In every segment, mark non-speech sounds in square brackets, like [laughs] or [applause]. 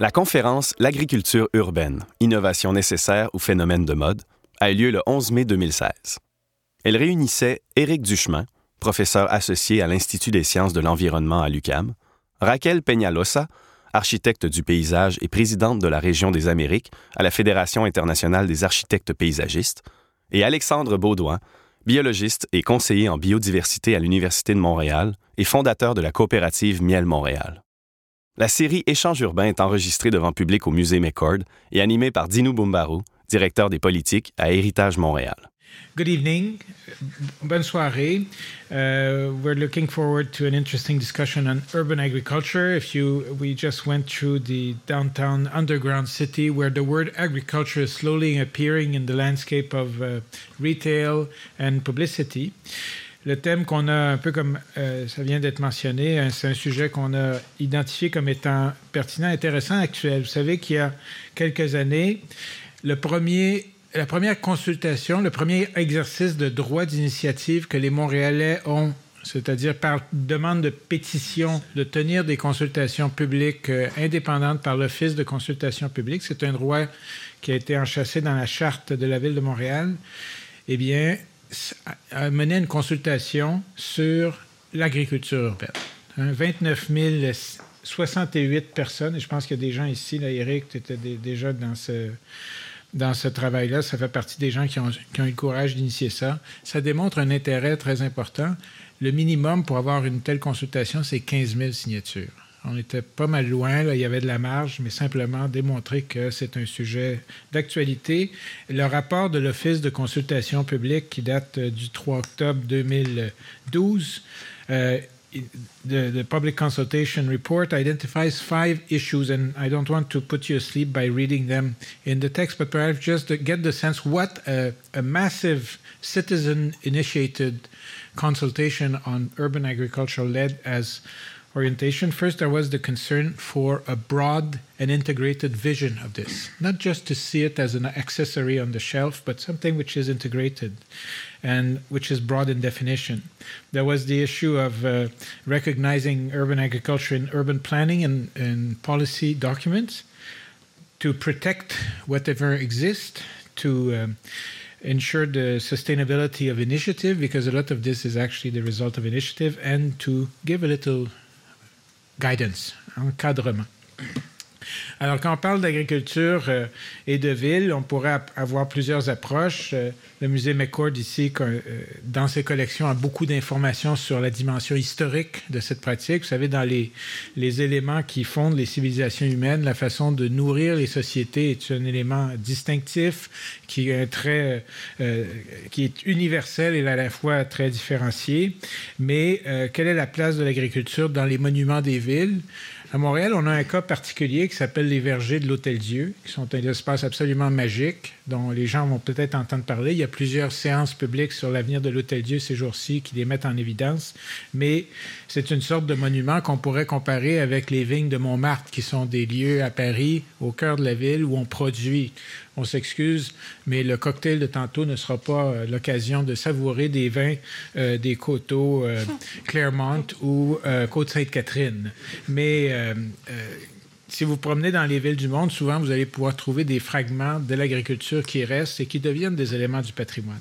La conférence L'agriculture urbaine, innovation nécessaire ou phénomène de mode a eu lieu le 11 mai 2016. Elle réunissait Éric Duchemin, professeur associé à l'Institut des sciences de l'environnement à l'UCAM, Raquel Peñalosa, architecte du paysage et présidente de la région des Amériques à la Fédération internationale des architectes paysagistes, et Alexandre Baudouin, biologiste et conseiller en biodiversité à l'Université de Montréal et fondateur de la coopérative Miel Montréal. La série Échange urbain est enregistrée devant public au musée McCord et animée par Dino Bumbaru, directeur des politiques à Héritage Montréal. Good evening. Bonne soirée. Uh, we're looking forward to an interesting discussion on urban agriculture. If you, we just went through the downtown underground city where the word agriculture is slowly appearing in the landscape of uh, retail and publicity. Le thème qu'on a, un peu comme euh, ça vient d'être mentionné, hein, c'est un sujet qu'on a identifié comme étant pertinent, intéressant, actuel. Vous savez qu'il y a quelques années, la première consultation, le premier exercice de droit d'initiative que les Montréalais ont c'est-à-dire par demande de pétition de tenir des consultations publiques euh, indépendantes par l'Office de consultation publique. C'est un droit qui a été enchâssé dans la charte de la Ville de Montréal. Eh bien, mené une consultation sur l'agriculture urbaine. 29 068 personnes, et je pense qu'il y a des gens ici, là, Eric, tu étais déjà dans ce, dans ce travail-là, ça fait partie des gens qui ont, qui ont eu le courage d'initier ça. Ça démontre un intérêt très important. Le minimum pour avoir une telle consultation, c'est 15 000 signatures. On était pas mal loin, il y avait de la marge, mais simplement démontrer que c'est un sujet d'actualité. Le rapport de l'Office de consultation publique qui date euh, du 3 octobre 2012, euh, the, the, public consultation report identifies five issues, and I don't want to put you asleep by reading them in the text, but perhaps just to get the sense what a, a massive citizen initiated consultation on urban agriculture led as orientation. First, there was the concern for a broad and integrated vision of this, not just to see it as an accessory on the shelf, but something which is integrated and which is broad in definition. There was the issue of uh, recognizing urban agriculture in urban planning and, and policy documents to protect whatever exists, to um, ensure the sustainability of initiative because a lot of this is actually the result of initiative and to give a little guidance, encadrement. Alors, quand on parle d'agriculture euh, et de ville, on pourrait avoir plusieurs approches. Euh, le musée McCord, ici, euh, dans ses collections, a beaucoup d'informations sur la dimension historique de cette pratique. Vous savez, dans les, les éléments qui fondent les civilisations humaines, la façon de nourrir les sociétés est un élément distinctif qui est, très, qui est universel et à la fois très différencié. Mais quelle est la place de l'agriculture dans les monuments des villes? À Montréal, on a un cas particulier qui s'appelle les vergers de l'Hôtel-Dieu, qui sont un espace absolument magique dont les gens vont peut-être entendre parler. Il y a plusieurs séances publiques sur l'avenir de l'Hôtel-Dieu ces jours-ci qui les mettent en évidence, mais c'est une sorte de monument qu'on pourrait comparer avec les vignes de Montmartre, qui sont des lieux à Paris, au cœur de la ville, où on produit on s'excuse, mais le cocktail de tantôt ne sera pas euh, l'occasion de savourer des vins euh, des coteaux euh, [laughs] Claremont ou Côte-Sainte-Catherine. Mais si vous promenez dans les villes du monde, souvent vous allez pouvoir trouver des fragments de l'agriculture qui restent et qui deviennent des éléments du patrimoine.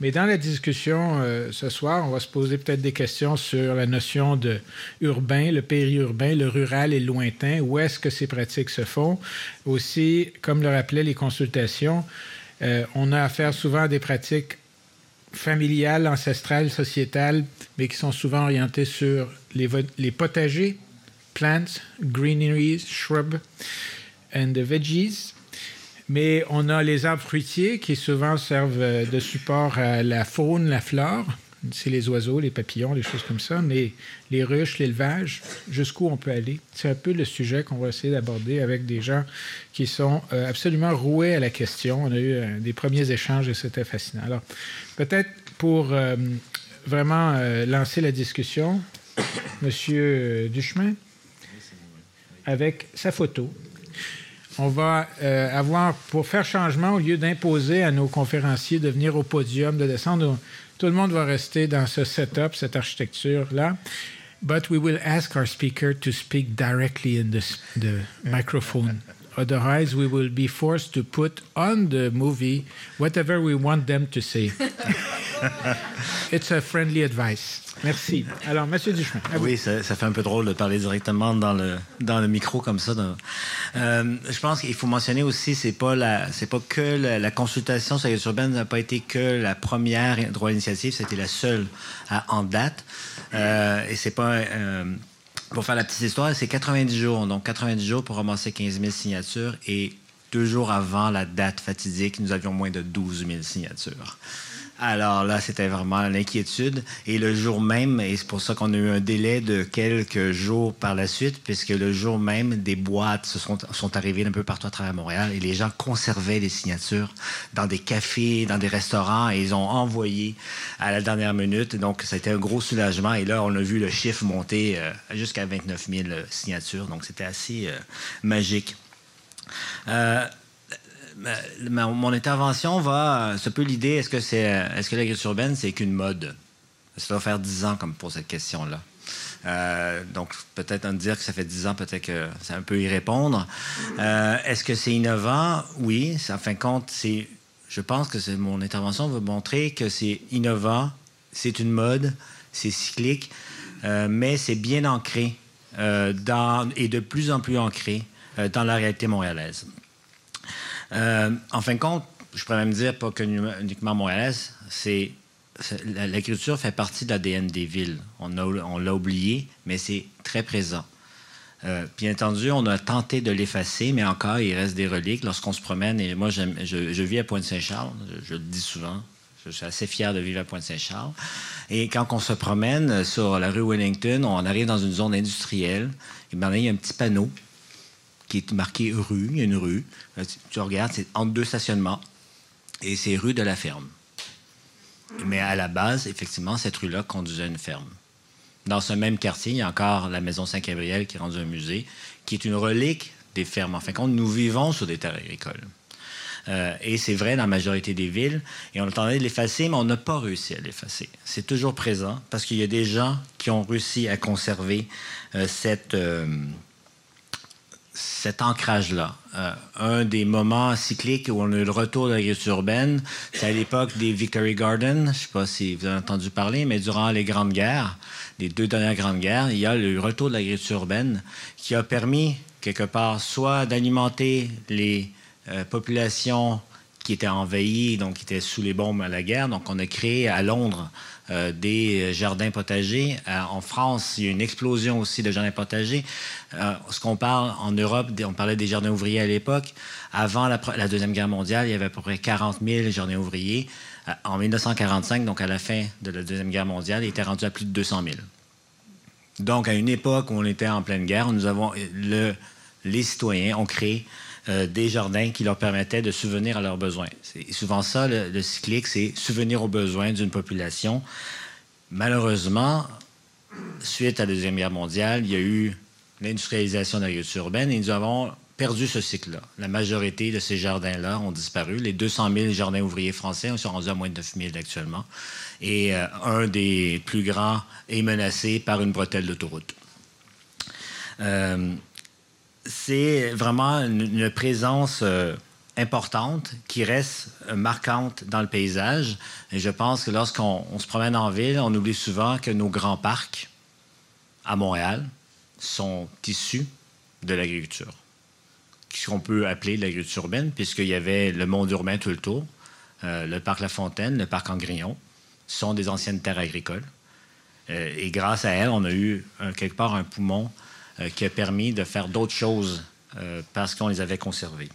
Mais dans la discussion euh, ce soir, on va se poser peut-être des questions sur la notion de urbain, le périurbain, le rural et le lointain. Où est-ce que ces pratiques se font? Aussi, comme le rappelaient les consultations, euh, on a affaire souvent à des pratiques familiales, ancestrales, sociétales, mais qui sont souvent orientées sur les, les potagers plants, greeneries, shrubs and veggies. Mais on a les arbres fruitiers qui souvent servent euh, de support à la faune, la flore. c'est les oiseaux, les papillons, les choses comme ça, mais les ruches, l'élevage, jusqu'où on peut aller. C'est un peu le sujet qu'on va essayer d'aborder avec des gens qui sont euh, absolument roués à la question. On a eu euh, des premiers échanges et c'était fascinant. Alors, peut-être pour vraiment lancer la discussion, Monsieur Duchemin, avec sa photo on va euh, avoir, pour faire changement, au lieu d'imposer à nos conférenciers de venir au podium, de descendre, tout le monde va rester dans ce setup, cette architecture-là. But we will ask our speaker to speak directly in the, the microphone. Otherwise, we will be forced to put on the movie whatever we want them to say. [laughs] It's a friendly advice. Merci. Alors, Monsieur Duchemin. Oui, ça, fait un peu drôle de parler directement dans le, dans le micro comme ça. Euh, je pense qu'il faut mentionner aussi, c'est pas la, c'est pas que la, consultation sur les urbaine n'a pas été que la première droit d'initiative, c'était la seule en date. Euh, et c'est pas euh, pour faire la petite histoire, c'est 90 jours. Donc, 90 jours pour ramasser 15 000 signatures. Et deux jours avant la date fatidique, nous avions moins de 12 000 signatures. Alors là, c'était vraiment l'inquiétude. Et le jour même, et c'est pour ça qu'on a eu un délai de quelques jours par la suite, puisque le jour même, des boîtes se sont, sont arrivées un peu partout à travers Montréal et les gens conservaient les signatures dans des cafés, dans des restaurants et ils ont envoyé à la dernière minute. Donc, été un gros soulagement. Et là, on a vu le chiffre monter euh, jusqu'à 29 000 signatures. Donc, c'était assez euh, magique. Euh, mon intervention va. C'est un peu l'idée est-ce que, c'est, est-ce que l'agriculture urbaine, c'est qu'une mode? Ça doit faire dix ans comme pour cette question-là. Euh, donc, peut-être en dire que ça fait dix ans, peut-être que c'est un peu y répondre. Euh, est-ce que c'est innovant? Oui. En fin de compte, c'est, je pense que c'est, mon intervention va montrer que c'est innovant, c'est une mode, c'est cyclique, euh, mais c'est bien ancré et de plus en plus ancré dans la réalité montréalaise. Euh, en fin de compte, je pourrais même dire, pas que uniquement montréalaise, c'est l'agriculture fait partie de l'ADN des villes. On, l'a oublié, mais c'est très présent. Euh, bien entendu, on a tenté de l'effacer, mais encore, il reste des reliques lorsqu'on se promène. Et moi, je, vis à Pointe-Saint-Charles, je, le dis souvent. Je suis assez fier de vivre à Pointe-Saint-Charles. Et quand on se promène sur la rue Wellington, on arrive dans une zone industrielle. Et bien, il y a un petit panneau qui est marqué rue. Il y a une rue. Euh, tu regardes, c'est entre deux stationnements. Et c'est rue de la ferme. Mais à la base, effectivement, cette rue-là conduisait à une ferme. Dans ce même quartier, il y a encore la maison Saint-Gabriel qui est rendue un musée, qui est une relique des fermes. En fin de compte, nous vivons sur des terres agricoles. Euh, et c'est vrai dans la majorité des villes. Et on attendait de l'effacer, mais on n'a pas réussi à l'effacer. C'est toujours présent parce qu'il y a des gens qui ont réussi à conserver euh, cette, cet ancrage-là. Euh, un des moments cycliques où on a eu le retour de l'agriculture urbaine, c'est à l'époque des Victory Gardens. Je ne sais pas si vous avez entendu parler, mais durant les grandes guerres, les deux dernières grandes guerres, il y a le retour de l'agriculture urbaine qui a permis, quelque part, soit d'alimenter les euh, populations qui étaient envahies, donc qui étaient sous les bombes à la guerre. Donc, on a créé à Londres euh, des jardins potagers. Euh, en France, il y a une explosion aussi de jardins potagers. Euh, ce qu'on parle en Europe, on parlait des jardins ouvriers à l'époque. Avant la, Deuxième Guerre mondiale, il y avait à peu près 40 000 jardins ouvriers. en 1945, donc à la fin de la Deuxième Guerre mondiale, il était rendu à plus de 200 000. Donc, à une époque où on était en pleine guerre, nous avons le, les citoyens ont créé euh, des jardins qui leur permettaient de subvenir à leurs besoins. C'est souvent ça, le, cyclique, c'est subvenir aux besoins d'une population. Malheureusement, suite à la Deuxième Guerre mondiale, il y a eu l'industrialisation de l'agriculture urbaine et nous avons perdu ce cycle-là. La majorité de ces jardins-là ont disparu. Les 200 000 jardins ouvriers français sont rendus à moins de 9 000 actuellement. Et euh, un des plus grands est menacé par une bretelle d'autoroute. Euh, c'est vraiment une, présence euh, importante qui reste euh, marquante dans le paysage. Et je pense que lorsqu'on se promène en ville, on oublie souvent que nos grands parcs à Montréal sont issus de l'agriculture, ce qu'on peut appeler l'agriculture urbaine, puisqu'il y avait le monde urbain tout le tour. Euh, le parc La Fontaine, le parc Angrillon, sont des anciennes terres agricoles. et grâce à elles, on a eu quelque part un poumon qui a permis de faire d'autres choses euh, parce qu'on les avait conservés.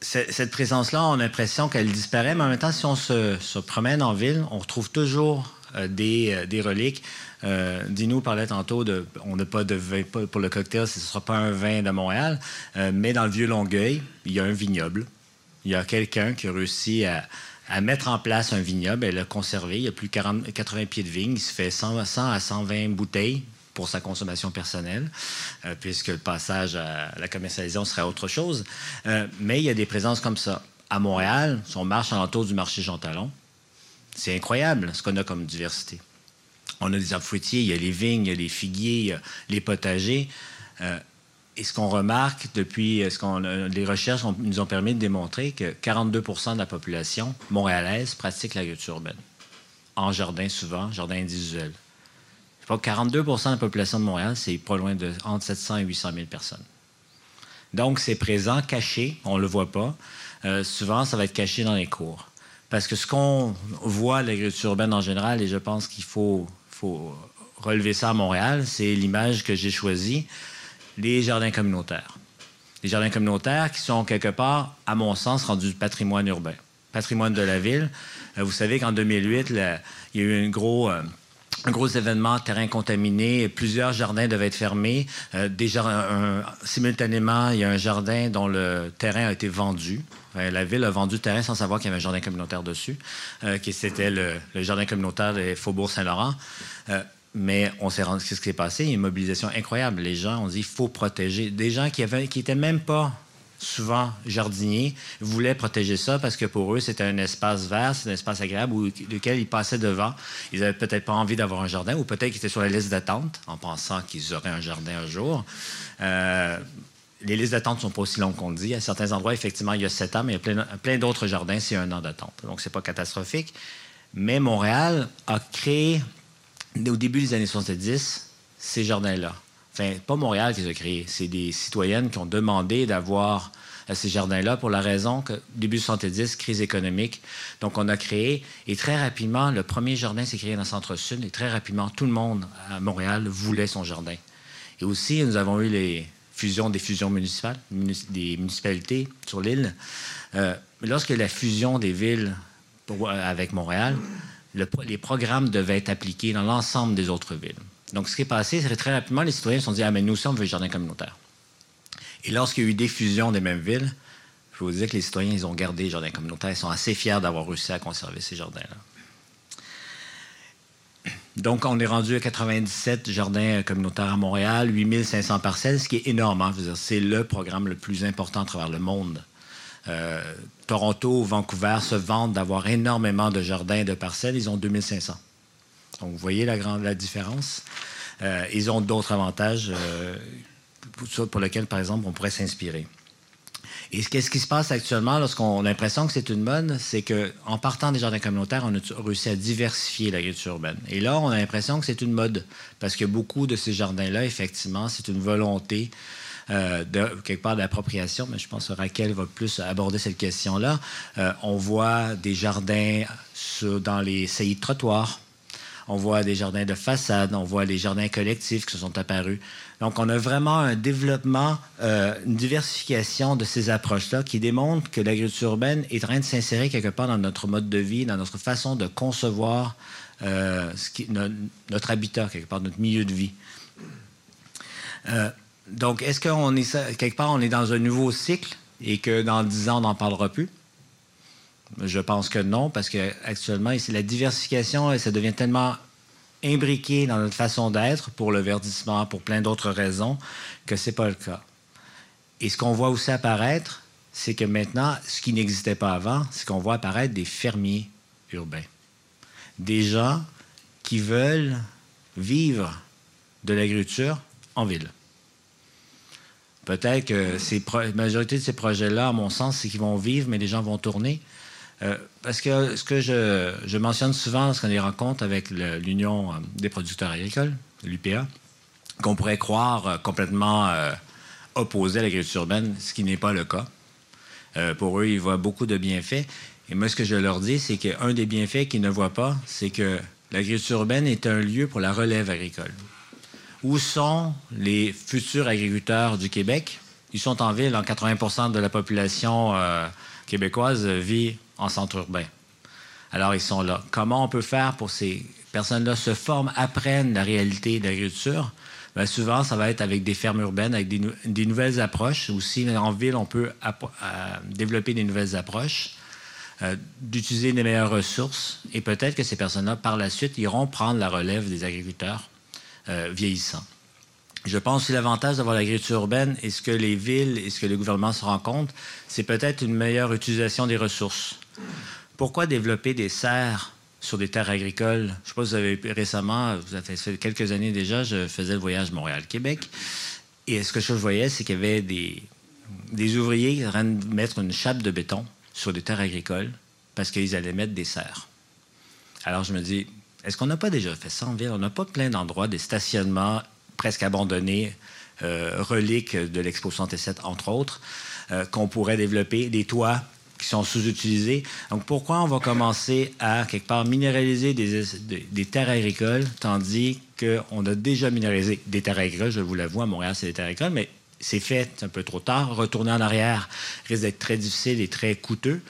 cette présence-là, on a l'impression qu'elle disparaît, mais en même temps, si on se, promène en ville, on retrouve toujours des, des, reliques. Euh, Dino parlait tantôt de. On n'a pas de vin pour le cocktail, ce ne sera pas un vin de Montréal, mais dans le vieux Longueuil, il y a un vignoble. Il y a quelqu'un qui a réussi à, à mettre en place un vignoble et le conserver. Il y a plus de 80 pieds de vigne. Il se fait 100, à 120 bouteilles pour sa consommation personnelle, euh, puisque le passage à la commercialisation serait autre chose. Euh, mais il y a des présences comme ça. À Montréal, si on marche l'entour du marché Jean Talon, c'est incroyable ce qu'on a comme diversité. On a des arbres fruitiers, il y a les vignes, il y a les figuiers, il y a les potagers. Euh, et ce qu'on remarque depuis ce qu'on, les recherches nous ont permis de démontrer que 42% de la population montréalaise pratique l'agriculture urbaine. En jardin, souvent, jardin individuel. Je crois que 42% de la population de Montréal, c'est pas loin de entre 700 et 800 000 personnes. Donc, c'est présent, caché, on ne le voit pas. Euh, souvent, ça va être caché dans les cours. Parce que ce qu'on voit l'agriculture urbaine en général, et je pense qu'il faut, faut relever ça à Montréal, c'est l'image que j'ai choisie les jardins communautaires. Les jardins communautaires qui sont quelque part, à mon sens, rendus patrimoine urbain, patrimoine de la ville. Euh, vous savez qu'en 2008, il y a eu un gros... Euh, un événement, terrain contaminé, plusieurs jardins devaient être fermés. Euh, simultanément, il y a un jardin dont le terrain a été vendu. la ville a vendu le terrain sans savoir qu'il y avait un jardin communautaire dessus, qui c'était le, le, jardin communautaire des Faubourg Saint-Laurent. Mais on s'est rendu, qu'est-ce qui s'est passé? Il y a une mobilisation incroyable. Les gens ont dit, il faut protéger. Des gens qui n'étaient qui même pas souvent jardiniers voulaient protéger ça parce que pour eux, c'était un espace vert, c'est un espace agréable où, lequel ils passaient devant. Ils n'avaient peut-être pas envie d'avoir un jardin ou peut-être qu'ils étaient sur la liste d'attente en pensant qu'ils auraient un jardin un jour. Euh, les listes d'attente ne sont pas aussi longues qu'on dit. À certains endroits, effectivement, il y a sept ans, mais il y a plein, plein d'autres jardins, c'est un an d'attente. Donc, ce n'est pas catastrophique. Mais Montréal a créé au début des années 70, ces jardins-là, enfin, pas Montréal qui les a créés, c'est des citoyennes qui ont demandé d'avoir euh, ces jardins-là pour la raison que, début 70, crise économique. Donc, on a créé, et très rapidement, le premier jardin s'est créé dans le centre-sud, et très rapidement, tout le monde à Montréal voulait son jardin. Et aussi, nous avons eu les fusions, des fusions municipales, des municipalités sur l'île. Euh, lorsque la fusion des villes euh, avec Montréal, les programmes devaient être appliqués dans l'ensemble des autres villes. Donc, ce qui est passé, c'est que très rapidement, les citoyens se sont dit Ah, mais nous on veut jardin communautaire. Et lorsqu'il y a eu des fusions des mêmes villes, je vous dire que les citoyens, ils ont gardé les jardins communautaires. Ils sont assez fiers d'avoir réussi à conserver ces jardins-là. Donc, on est rendu à 97 jardins communautaires à Montréal, 8500 parcelles, ce qui est énorme. Hein. C'est le programme le plus important à travers le monde euh, Toronto, Vancouver se vantent d'avoir énormément de jardins et de parcelles. Ils ont 2500. Donc, vous voyez la, grande, la différence. Euh, ils ont d'autres avantages euh, pour, lesquels, par exemple, on pourrait s'inspirer. Et qu'est-ce qui se passe actuellement lorsqu'on a l'impression que c'est une mode? C'est qu'en partant des jardins communautaires, on a réussi à diversifier l'agriculture urbaine. Et là, on a l'impression que c'est une mode parce que beaucoup de ces jardins-là, effectivement, c'est une volonté euh, de, quelque part d'appropriation, mais je pense que Raquel va plus aborder cette question-là. Euh, on voit des jardins dans les saillies de trottoirs. On voit des jardins de façade, on voit les jardins collectifs qui se sont apparus. Donc, on a vraiment un développement, euh, une diversification de ces approches-là qui démontrent que l'agriculture urbaine est en train de s'insérer quelque part dans notre mode de vie, dans notre façon de concevoir notre habitat, quelque part, notre milieu de vie. Donc, est-ce qu'on est quelque part, on est dans un nouveau cycle et que dans dix ans, on n'en parlera plus? Je pense que non, parce qu'actuellement, la diversification, ça devient tellement imbriqué dans notre façon d'être pour le verdissement, pour plein d'autres raisons, que ce n'est pas le cas. Et ce qu'on voit aussi apparaître, c'est que maintenant, ce qui n'existait pas avant, c'est qu'on voit apparaître des fermiers urbains. Des gens qui veulent vivre de l'agriculture en ville. Peut-être que la majorité de ces projets-là, à mon sens, c'est qu'ils vont vivre, mais les gens vont tourner. Euh, parce que ce que je, mentionne souvent lorsqu'on les rencontre avec l'Union euh, des producteurs agricoles, l'UPA, qu'on pourrait croire euh, complètement opposé à l'agriculture urbaine, ce qui n'est pas le cas. pour eux, ils voient beaucoup de bienfaits. Et moi, ce que je leur dis, c'est qu'un des bienfaits qu'ils ne voient pas, c'est que l'agriculture urbaine est un lieu pour la relève agricole où sont les futurs agriculteurs du Québec? Ils sont en ville. En 80% de la population euh, québécoise vit en centre urbain. Alors, ils sont là. Comment on peut faire pour ces personnes-là se forment, apprennent la réalité de l'agriculture? Bien, souvent, ça va être avec des fermes urbaines, avec des, nouvelles approches. Aussi, en ville, on peut développer des nouvelles approches. Euh, d'utiliser des meilleures ressources et peut-être que ces personnes-là, par la suite, iront prendre la relève des agriculteurs euh. Je pense que l'avantage d'avoir l'agriculture urbaine et ce que les villes et ce que le gouvernement se rend compte, c'est peut-être une meilleure utilisation des ressources. Pourquoi développer des serres sur des terres agricoles? Je ne sais pas si vous avez récemment, vous avez fait quelques années déjà, je faisais le voyage Montréal-Québec. Et ce que je voyais, c'est qu'il y avait des, ouvriers qui de mettre une chape de béton sur des terres agricoles parce qu'ils allaient mettre des serres. Alors je me dis, est-ce qu'on n'a pas déjà fait ça en ville? On n'a pas plein d'endroits, des stationnements presque abandonnés, euh, reliques de l'Expo 67, entre autres, euh, qu'on pourrait développer, des toits qui sont sous-utilisés. Donc pourquoi on va commencer à, quelque part, minéraliser des, des terres agricoles, tandis qu'on a déjà minéralisé des terres agricoles, je vous l'avoue, à Montréal, c'est des terres agricoles, mais c'est fait un peu trop tard. Retourner en arrière risque d'être très difficile et très coûteux,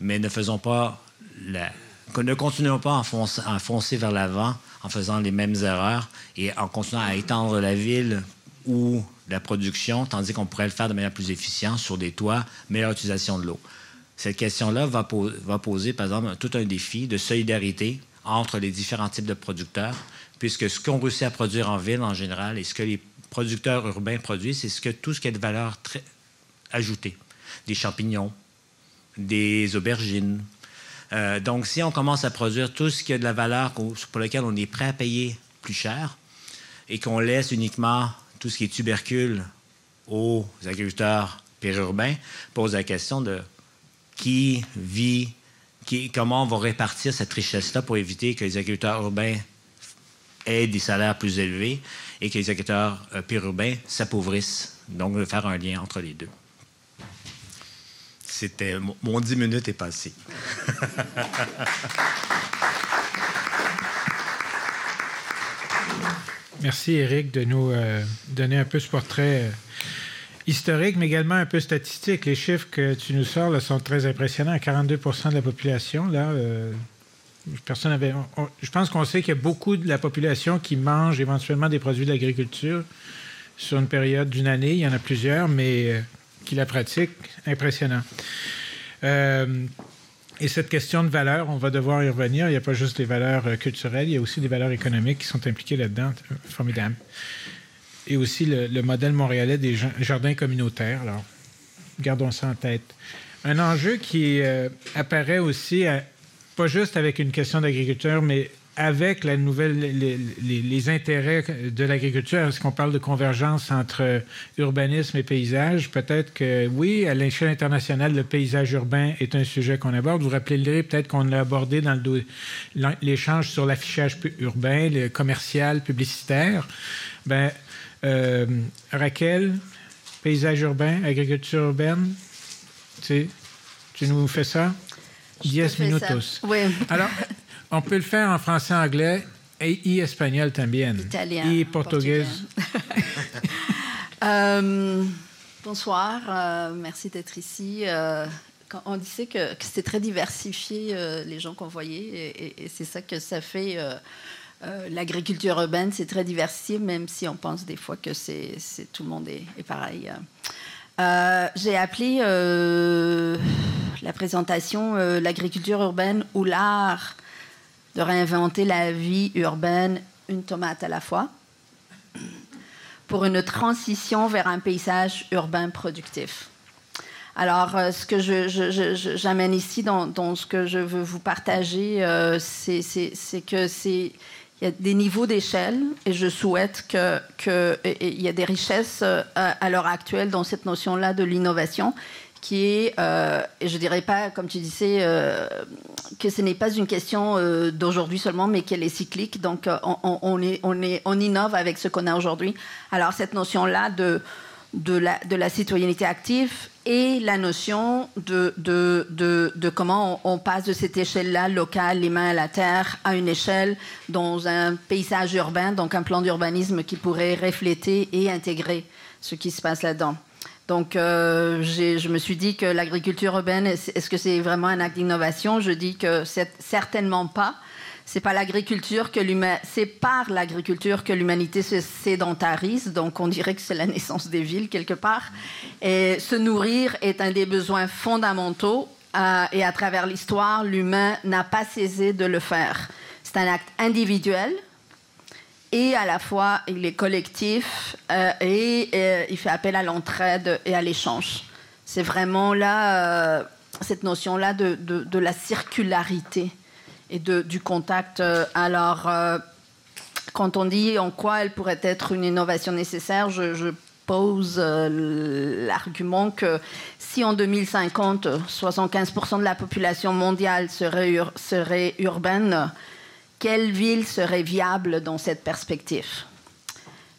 mais ne faisons pas la... ne continuons pas à foncer, vers l'avant en faisant les mêmes erreurs et en continuant à étendre la ville ou la production, tandis qu'on pourrait le faire de manière plus efficiente sur des toits, meilleure utilisation de l'eau. Cette question-là va, poser, par exemple, tout un défi de solidarité entre les différents types de producteurs, puisque ce qu'on réussit à produire en ville en général et ce que les producteurs urbains produisent, c'est ce que, tout ce qui a de valeur ajoutée. Des champignons, des aubergines. Euh, donc, si on commence à produire tout ce qui a de la valeur pour lequel on est prêt à payer plus cher et qu'on laisse uniquement tout ce qui est tubercule aux agriculteurs périurbains, pose la question de qui vit, qui, comment on va répartir cette richesse-là pour éviter que les agriculteurs urbains aient des salaires plus élevés et que les agriculteurs euh, périurbains s'appauvrissent. Donc, de faire un lien entre les deux. C'était mon 10 minutes est passé. [laughs] Merci, Eric, de nous euh, donner un peu ce portrait euh, historique, mais également un peu statistique. Les chiffres que tu nous sors sont très impressionnants. 42% de la population, là, avait, je pense qu'on sait qu'il y a beaucoup de la population qui mange éventuellement des produits de l'agriculture sur une période d'une année. Il y en a plusieurs, mais euh, qui la pratiquent. Impressionnant. Euh, et cette question de valeur, on va devoir y revenir. Il n'y a pas juste des valeurs euh, culturelles, il y a aussi des valeurs économiques qui sont impliquées là-dedans. Formidable. Et aussi le, modèle montréalais des jardins communautaires. Alors, gardons ça en tête. Un enjeu qui apparaît aussi pas juste avec une question d'agriculture, mais avec la nouvelle, les, intérêts de l'agriculture, est-ce qu'on parle de convergence entre urbanisme et paysage? Peut-être que oui, à l'échelle internationale, le paysage urbain est un sujet qu'on aborde. Vous vous rappelez peut-être qu'on l'a abordé dans l'échange sur l'affichage urbain, le commercial, publicitaire. Ben, euh, Raquel, paysage urbain, agriculture urbaine, tu, tu nous fais ça? 10 minutos. Oui. Alors, [laughs] on peut le faire en français, anglais et espagnol también. Italien. Et portugais. [laughs] euh, bonsoir, euh, merci d'être ici. Euh, quand on disait que, que c'était très diversifié, les gens qu'on voyait, et, et, c'est ça que ça fait. L'agriculture urbaine, c'est très diversifié, même si on pense des fois que c'est tout le monde est, est pareil. J'ai appelé la présentation euh, L'agriculture urbaine ou l'art de réinventer la vie urbaine, une tomate à la fois, pour une transition vers un paysage urbain productif. Alors, euh, ce que j'amène ici dans, ce que je veux vous partager, euh, c'est que c'est y a des niveaux d'échelle et je souhaite qu'il que y ait des richesses à l'heure actuelle dans cette notion-là de l'innovation qui est, euh, je dirais pas, comme tu disais, euh, que ce n'est pas une question euh, d'aujourd'hui seulement, mais qu'elle est cyclique. Donc, on, est, on, on innove avec ce qu'on a aujourd'hui. Alors, cette notion-là de, la, citoyenneté active et la notion de, comment on, passe de cette échelle-là, locale, les mains à la terre, à une échelle dans un paysage urbain, donc un plan d'urbanisme qui pourrait refléter et intégrer ce qui se passe là-dedans. Donc, je me suis dit que l'agriculture urbaine, est-ce que c'est vraiment un acte d'innovation? Je dis que certainement pas. C'est pas l'agriculture que par l'agriculture que l'humanité se sédentarise. Donc, on dirait que c'est la naissance des villes quelque part. Et se nourrir est un des besoins fondamentaux. Euh, et à travers l'histoire, l'humain n'a pas cessé de le faire. C'est un acte individuel et à la fois il est collectif euh, et, euh, il fait appel à l'entraide et à l'échange. C'est vraiment là cette notion-là de, de, la circularité et de, du contact. Euh, alors, euh, quand on dit en quoi elle pourrait être une innovation nécessaire, je, pose euh, l'argument que si en 2050, 75% de la population mondiale serait urbaine, quelle ville serait viable dans cette perspective?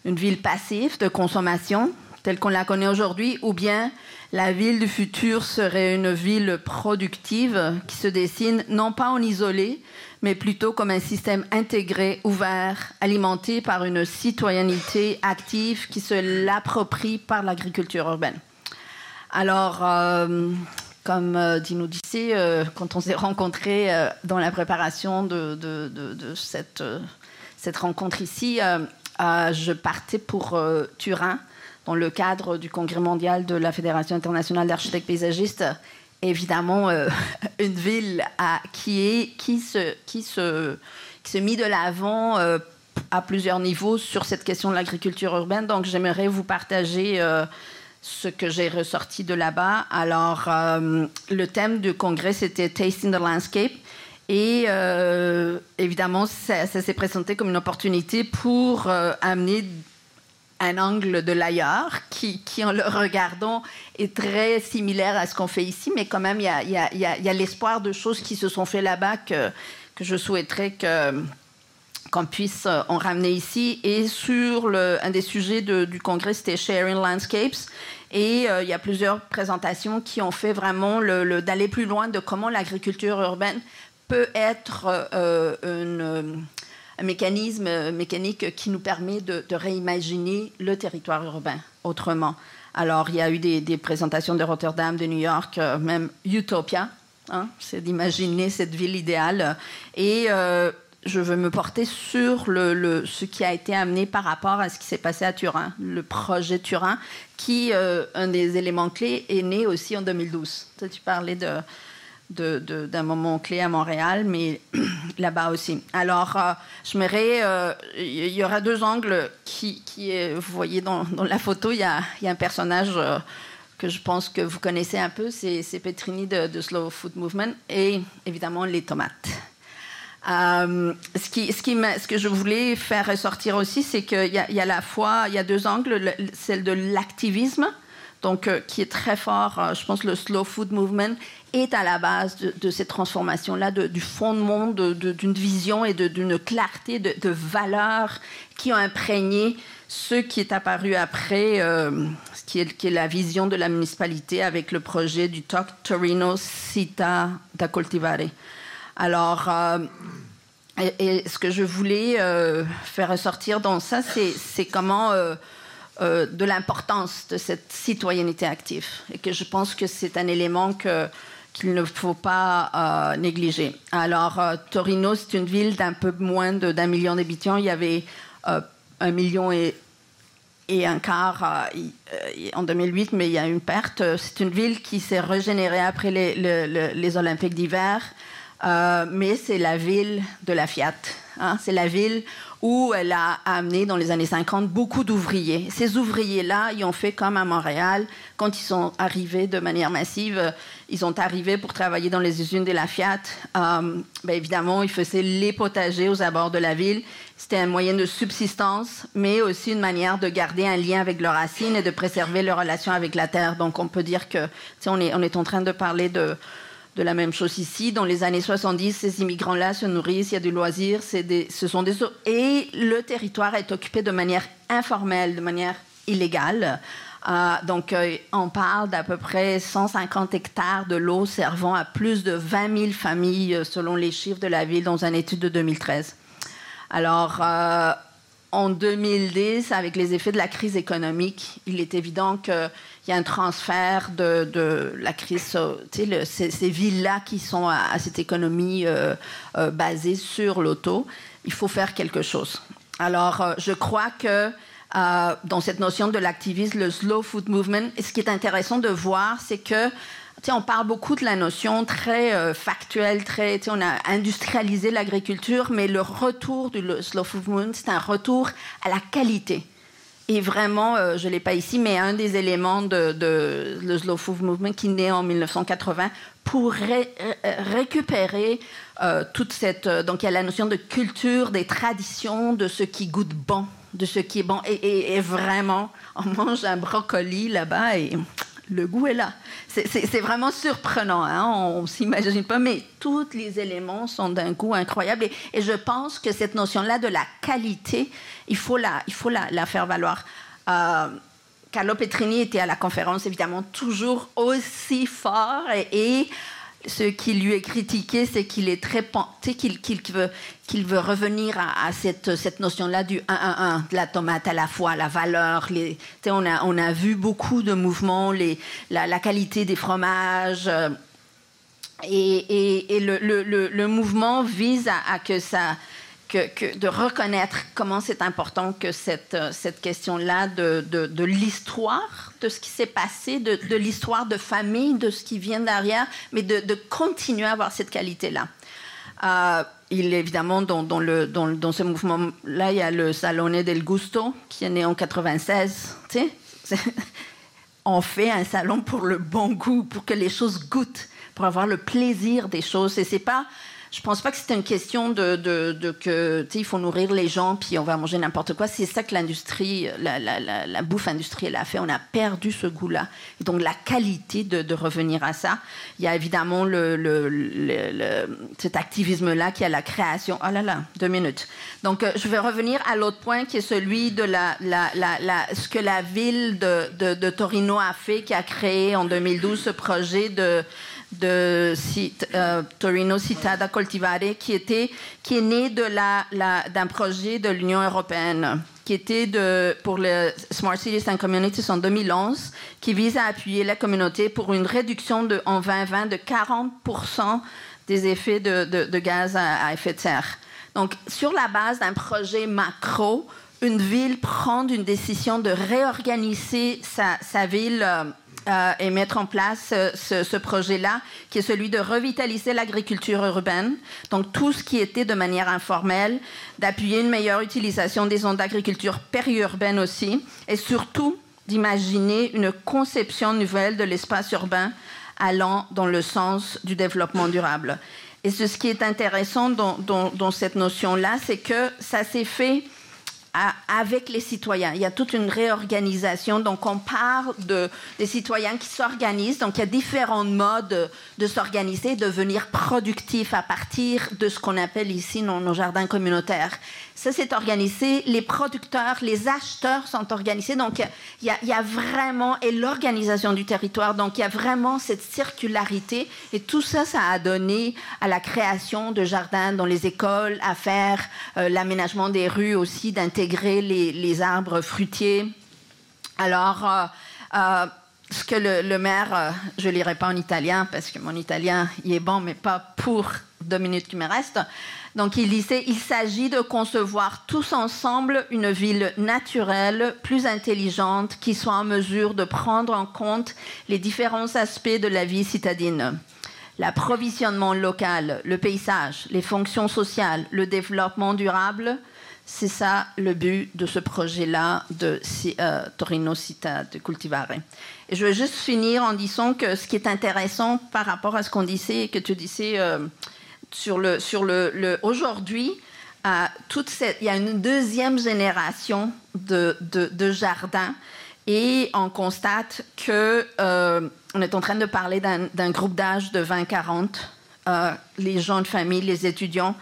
Une ville passive de consommation, telle qu'on la connaît aujourd'hui, ou bien la ville du futur serait une ville productive qui se dessine non pas en isolé, mais plutôt comme un système intégré, ouvert, alimenté par une citoyenneté active qui se l'approprie par l'agriculture urbaine. Alors, euh, comme euh, d'ici, euh, quand on s'est rencontrés dans la préparation de, de cette, rencontre ici, je partais pour Turin dans le cadre du congrès mondial de la Fédération internationale d'architectes paysagistes, évidemment euh, [laughs] une ville qui, est, qui, se, qui, se, qui se mit de l'avant euh, à plusieurs niveaux sur cette question de l'agriculture urbaine. Donc j'aimerais vous partager euh, ce que j'ai ressorti de là-bas. Alors le thème du congrès, c'était Tasting the Landscape. Et évidemment, ça s'est présenté comme une opportunité pour amener un angle de l'ailleurs qui, en le regardant, est très similaire à ce qu'on fait ici, mais quand même, il y a, l'espoir de choses qui se sont faites là-bas que je souhaiterais que qu'on puisse en ramener ici. Et sur un des sujets du congrès, c'était Sharing Landscapes. Et euh, il y a plusieurs présentations qui ont fait vraiment le, d'aller plus loin de comment l'agriculture urbaine peut être euh, un mécanisme euh, mécanique qui nous permet de, réimaginer le territoire urbain autrement. Alors, il y a eu des, présentations de Rotterdam, de New York, euh, même Utopia, hein, c'est d'imaginer cette ville idéale. Et euh, je veux me porter sur ce qui a été amené par rapport à ce qui s'est passé à Turin, le projet Turin, qui, un des éléments clés, est né aussi en 2012. tu parlais d'un moment clé à Montréal, mais [clears throat] là-bas aussi. Alors, euh, je euh, il y aura deux angles qui, vous voyez dans, dans, la photo, il y a, un personnage euh, que je pense que vous connaissez un peu, c'est Petrini de, Slow Food Movement, et évidemment les tomates. Ce, qui, ce, ce que je voulais faire ressortir aussi, c'est qu'il y, a la fois, il y a deux angles, celle de l'activisme, donc qui est très fort, je pense, le Slow Food Movement, est à la base de, ces transformations-là, du fondement d'une vision et d'une clarté de, valeurs qui ont imprégné ce qui est apparu après, euh, qui, est, la vision de la municipalité avec le projet du TOC Torino Cita da Coltivare. Alors, euh, ce que je voulais euh, faire ressortir dans ça, c'est comment de l'importance de cette citoyenneté active. Et que je pense que c'est un élément qu'il ne faut pas euh, négliger. Alors, euh, Torino, c'est une ville d'un peu moins d'un million d'habitants. Il y avait euh, un million et, un quart en 2008, mais il y a une perte. C'est une ville qui s'est régénérée après les, Olympiques d'hiver, mais c'est la ville de la Fiat. Hein. C'est la ville où elle a amené dans les années 50 beaucoup d'ouvriers. Ces ouvriers-là, ils ont fait comme à Montréal, quand ils sont arrivés de manière massive, ils sont arrivés pour travailler dans les usines de la Fiat. Euh, ben évidemment, ils faisaient les potagers aux abords de la ville. C'était un moyen de subsistance, mais aussi une manière de garder un lien avec leurs racines et de préserver leurs relations avec la terre. Donc, on peut dire que, on est, on est en train de parler de, de la même chose ici. Dans les années 70, ces immigrants-là se nourrissent, il y a du loisir, ce sont des... Et le territoire est occupé de manière informelle, de manière illégale. Euh, donc, euh, on parle d'à peu près 150 hectares de l'eau servant à plus de 20 000 familles, euh, selon les chiffres de la ville, dans une étude de 2013. Alors, en 2010, avec les effets de la crise économique, il est évident qu'il y a un transfert de, la crise, ces, villes-là qui sont à, cette économie euh, euh, basée sur l'auto. Il faut faire quelque chose. Alors, euh, je crois que dans cette notion de l'activisme, le slow food movement, ce qui est intéressant de voir, c'est que on parle beaucoup de la notion très euh, factuelle, très, on a industrialisé l'agriculture, mais le retour du slow food movement, c'est un retour à la qualité. Et vraiment, euh, je ne l'ai pas ici, mais un des éléments de, le slow food movement qui naît en 1980 pour récupérer euh, toute cette... donc il y a la notion de culture, des traditions, de ce qui goûte bon, de ce qui est bon. Et, et vraiment, on mange un brocoli là-bas et le goût est là. C'est vraiment surprenant, hein? on ne s'imagine pas, mais tous les éléments sont d'un goût incroyable. Et, je pense que cette notion-là de la qualité, il faut la, il faut la, faire valoir. Euh, Carlo Petrini était à la conférence, évidemment, toujours aussi fort et ce qui lui est critiqué, c'est qu'il est très qu'il veut, qu'il veut revenir à, cette, cette notion-là du 1-1-1, de la tomate à la fois, la valeur. Les, on, a, on a vu beaucoup de mouvements, les, la, qualité des fromages. Euh, et, et, le, le, le, mouvement vise à, à que ça que, de reconnaître comment c'est important que cette, cette question-là de, de, l'histoire, de ce qui s'est passé, de, l'histoire de famille, de ce qui vient derrière, mais de, continuer à avoir cette qualité-là. Euh, il évidemment dans, ce mouvement-là, il y a le Salone del Gusto qui est né en 96. Tu sais, [laughs] on fait un salon pour le bon goût, pour que les choses goûtent, pour avoir le plaisir des choses. Et c'est pas je pense pas que c'est une question de, de, de que il faut nourrir les gens puis on va manger n'importe quoi. C'est ça que l'industrie, la, la, la, bouffe industrielle a fait. On a perdu ce goût-là. Donc la qualité de, de, revenir à ça. Il y a évidemment le, le, cet activisme-là qui a la création. Oh là là, deux minutes. Donc euh, je vais revenir à l'autre point qui est celui de la, ce que la ville de, de Torino a fait, qui a créé en 2012 ce projet de de euh, Torino Città Coltivare, qui, était, qui est né de la, d'un projet de l'Union européenne, qui était de, pour le Smart Cities and Communities en 2011, qui vise à appuyer la communauté pour une réduction de, en 2020 de 40% des effets de, de, gaz à, effet de serre. Donc, sur la base d'un projet macro, une ville prend une décision de réorganiser sa, sa ville. Euh, euh, et mettre en place ce, projet-là, qui est celui de revitaliser l'agriculture urbaine, donc tout ce qui était de manière informelle, d'appuyer une meilleure utilisation des zones d'agriculture périurbaine aussi, et surtout d'imaginer une conception nouvelle de l'espace urbain allant dans le sens du développement durable. Et ce, qui est intéressant dans cette notion-là, c'est que ça s'est fait avec les citoyens. Il y a toute une réorganisation. Donc, on parle de, des citoyens qui s'organisent. Donc, il y a différents modes de s'organiser, de devenir productifs à partir de ce qu'on appelle ici nos jardins communautaires. Ça, c'est organisé. Les producteurs, les acheteurs sont organisés. Donc, il y a, vraiment, et l'organisation du territoire. Donc, il y a vraiment cette circularité. Et tout ça, ça a donné à la création de jardins dans les écoles, à faire euh, l'aménagement des rues aussi, d'intégrer les, les, arbres fruitiers. Alors, euh, euh, ce que le, le maire, je ne lirai pas en italien parce que mon italien, il est bon, mais pas pour deux minutes qui me restent. Donc il disait, il s'agit de concevoir tous ensemble une ville naturelle, plus intelligente, qui soit en mesure de prendre en compte les différents aspects de la vie citadine. L'approvisionnement local, le paysage, les fonctions sociales, le développement durable, c'est ça le but de ce projet-là de euh, Torino Città de Cultivare. Et je veux juste finir en disant que ce qui est intéressant par rapport à ce qu'on disait que tu disais, euh, sur le, sur le, aujourd'hui, euh, il y a une deuxième génération de, de, jardins et on constate que euh, on est en train de parler d'un groupe d'âge de 20-40, euh, les gens de famille, les étudiants,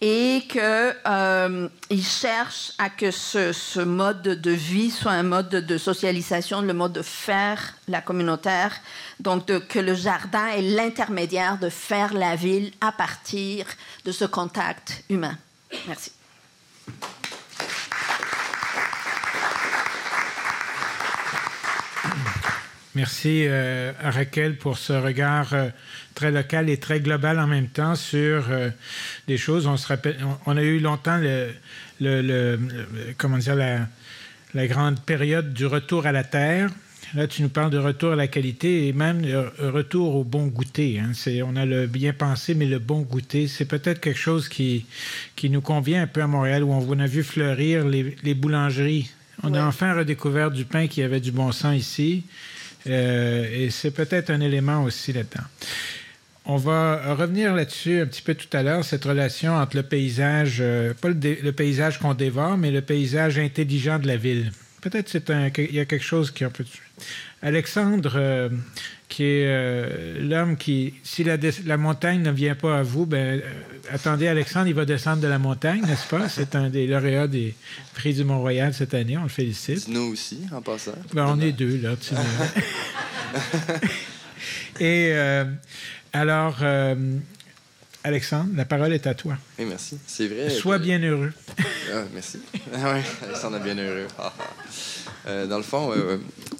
et qu'ils euh, cherchent à que ce, mode de vie soit un mode de, socialisation, le mode de faire la communautaire, donc que le jardin est l'intermédiaire de faire la ville à partir de ce contact humain. Merci. Merci euh, à Raquel pour ce regard euh, très local et très global en même temps sur euh, des choses. On se rappelle, on, a eu longtemps le, le, comment dire la, la, grande période du retour à la terre. Là, tu nous parles de retour à la qualité et même de retour au bon goûter. Hein. on a le bien pensé, mais le bon goûter, c'est peut-être quelque chose qui, qui nous convient un peu à Montréal, où on a vu fleurir les, les boulangeries. On a enfin redécouvert du pain qui avait du bon sens ici. Euh, et c'est peut-être un élément aussi là-dedans. On va revenir là-dessus un petit peu tout à l'heure, cette relation entre le paysage, euh, pas le, paysage qu'on dévore, mais le paysage intelligent de la ville. Peut-être qu'il y a quelque chose qui est un peu... Alexandre, euh, qui est euh, l'homme qui, si la, la, montagne ne vient pas à vous, ben, euh, attendez, Alexandre, il va descendre de la montagne, n'est-ce pas? C'est un des lauréats des prix du Mont-Royal cette année, on le félicite. Nous aussi, en passant. Ben, on est deux, là. [laughs] Et euh, alors, Alexandre, la parole est à toi. Oui, merci. C'est vrai. Sois bien heureux. ah, merci. Ah oui, Alexandre est bien heureux. Euh, dans le fond,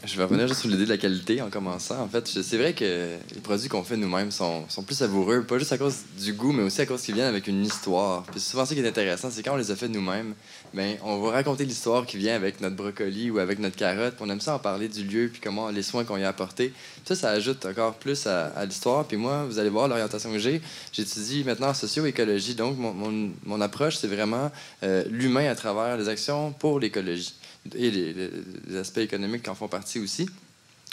je vais revenir juste sur l'idée de la qualité en commençant. En fait, c'est vrai que les produits qu'on fait nous-mêmes sont, plus savoureux, pas juste à cause du goût, mais aussi à cause qu'ils viennent avec une histoire. Puis souvent, ce qui est intéressant, c'est quand on les a fait nous-mêmes, ben, on va raconter l'histoire qui vient avec notre brocoli ou avec notre carotte. On aime ça en parler du lieu, puis comment les soins qu'on y a apportés. Ça, ça ajoute encore plus à, l'histoire. Puis moi, vous allez voir l'orientation que j'ai. J'étudie maintenant en socio-écologie. Donc, mon, mon, approche, c'est vraiment euh, l'humain à travers les actions pour l'écologie et les, aspects économiques qui en font partie aussi.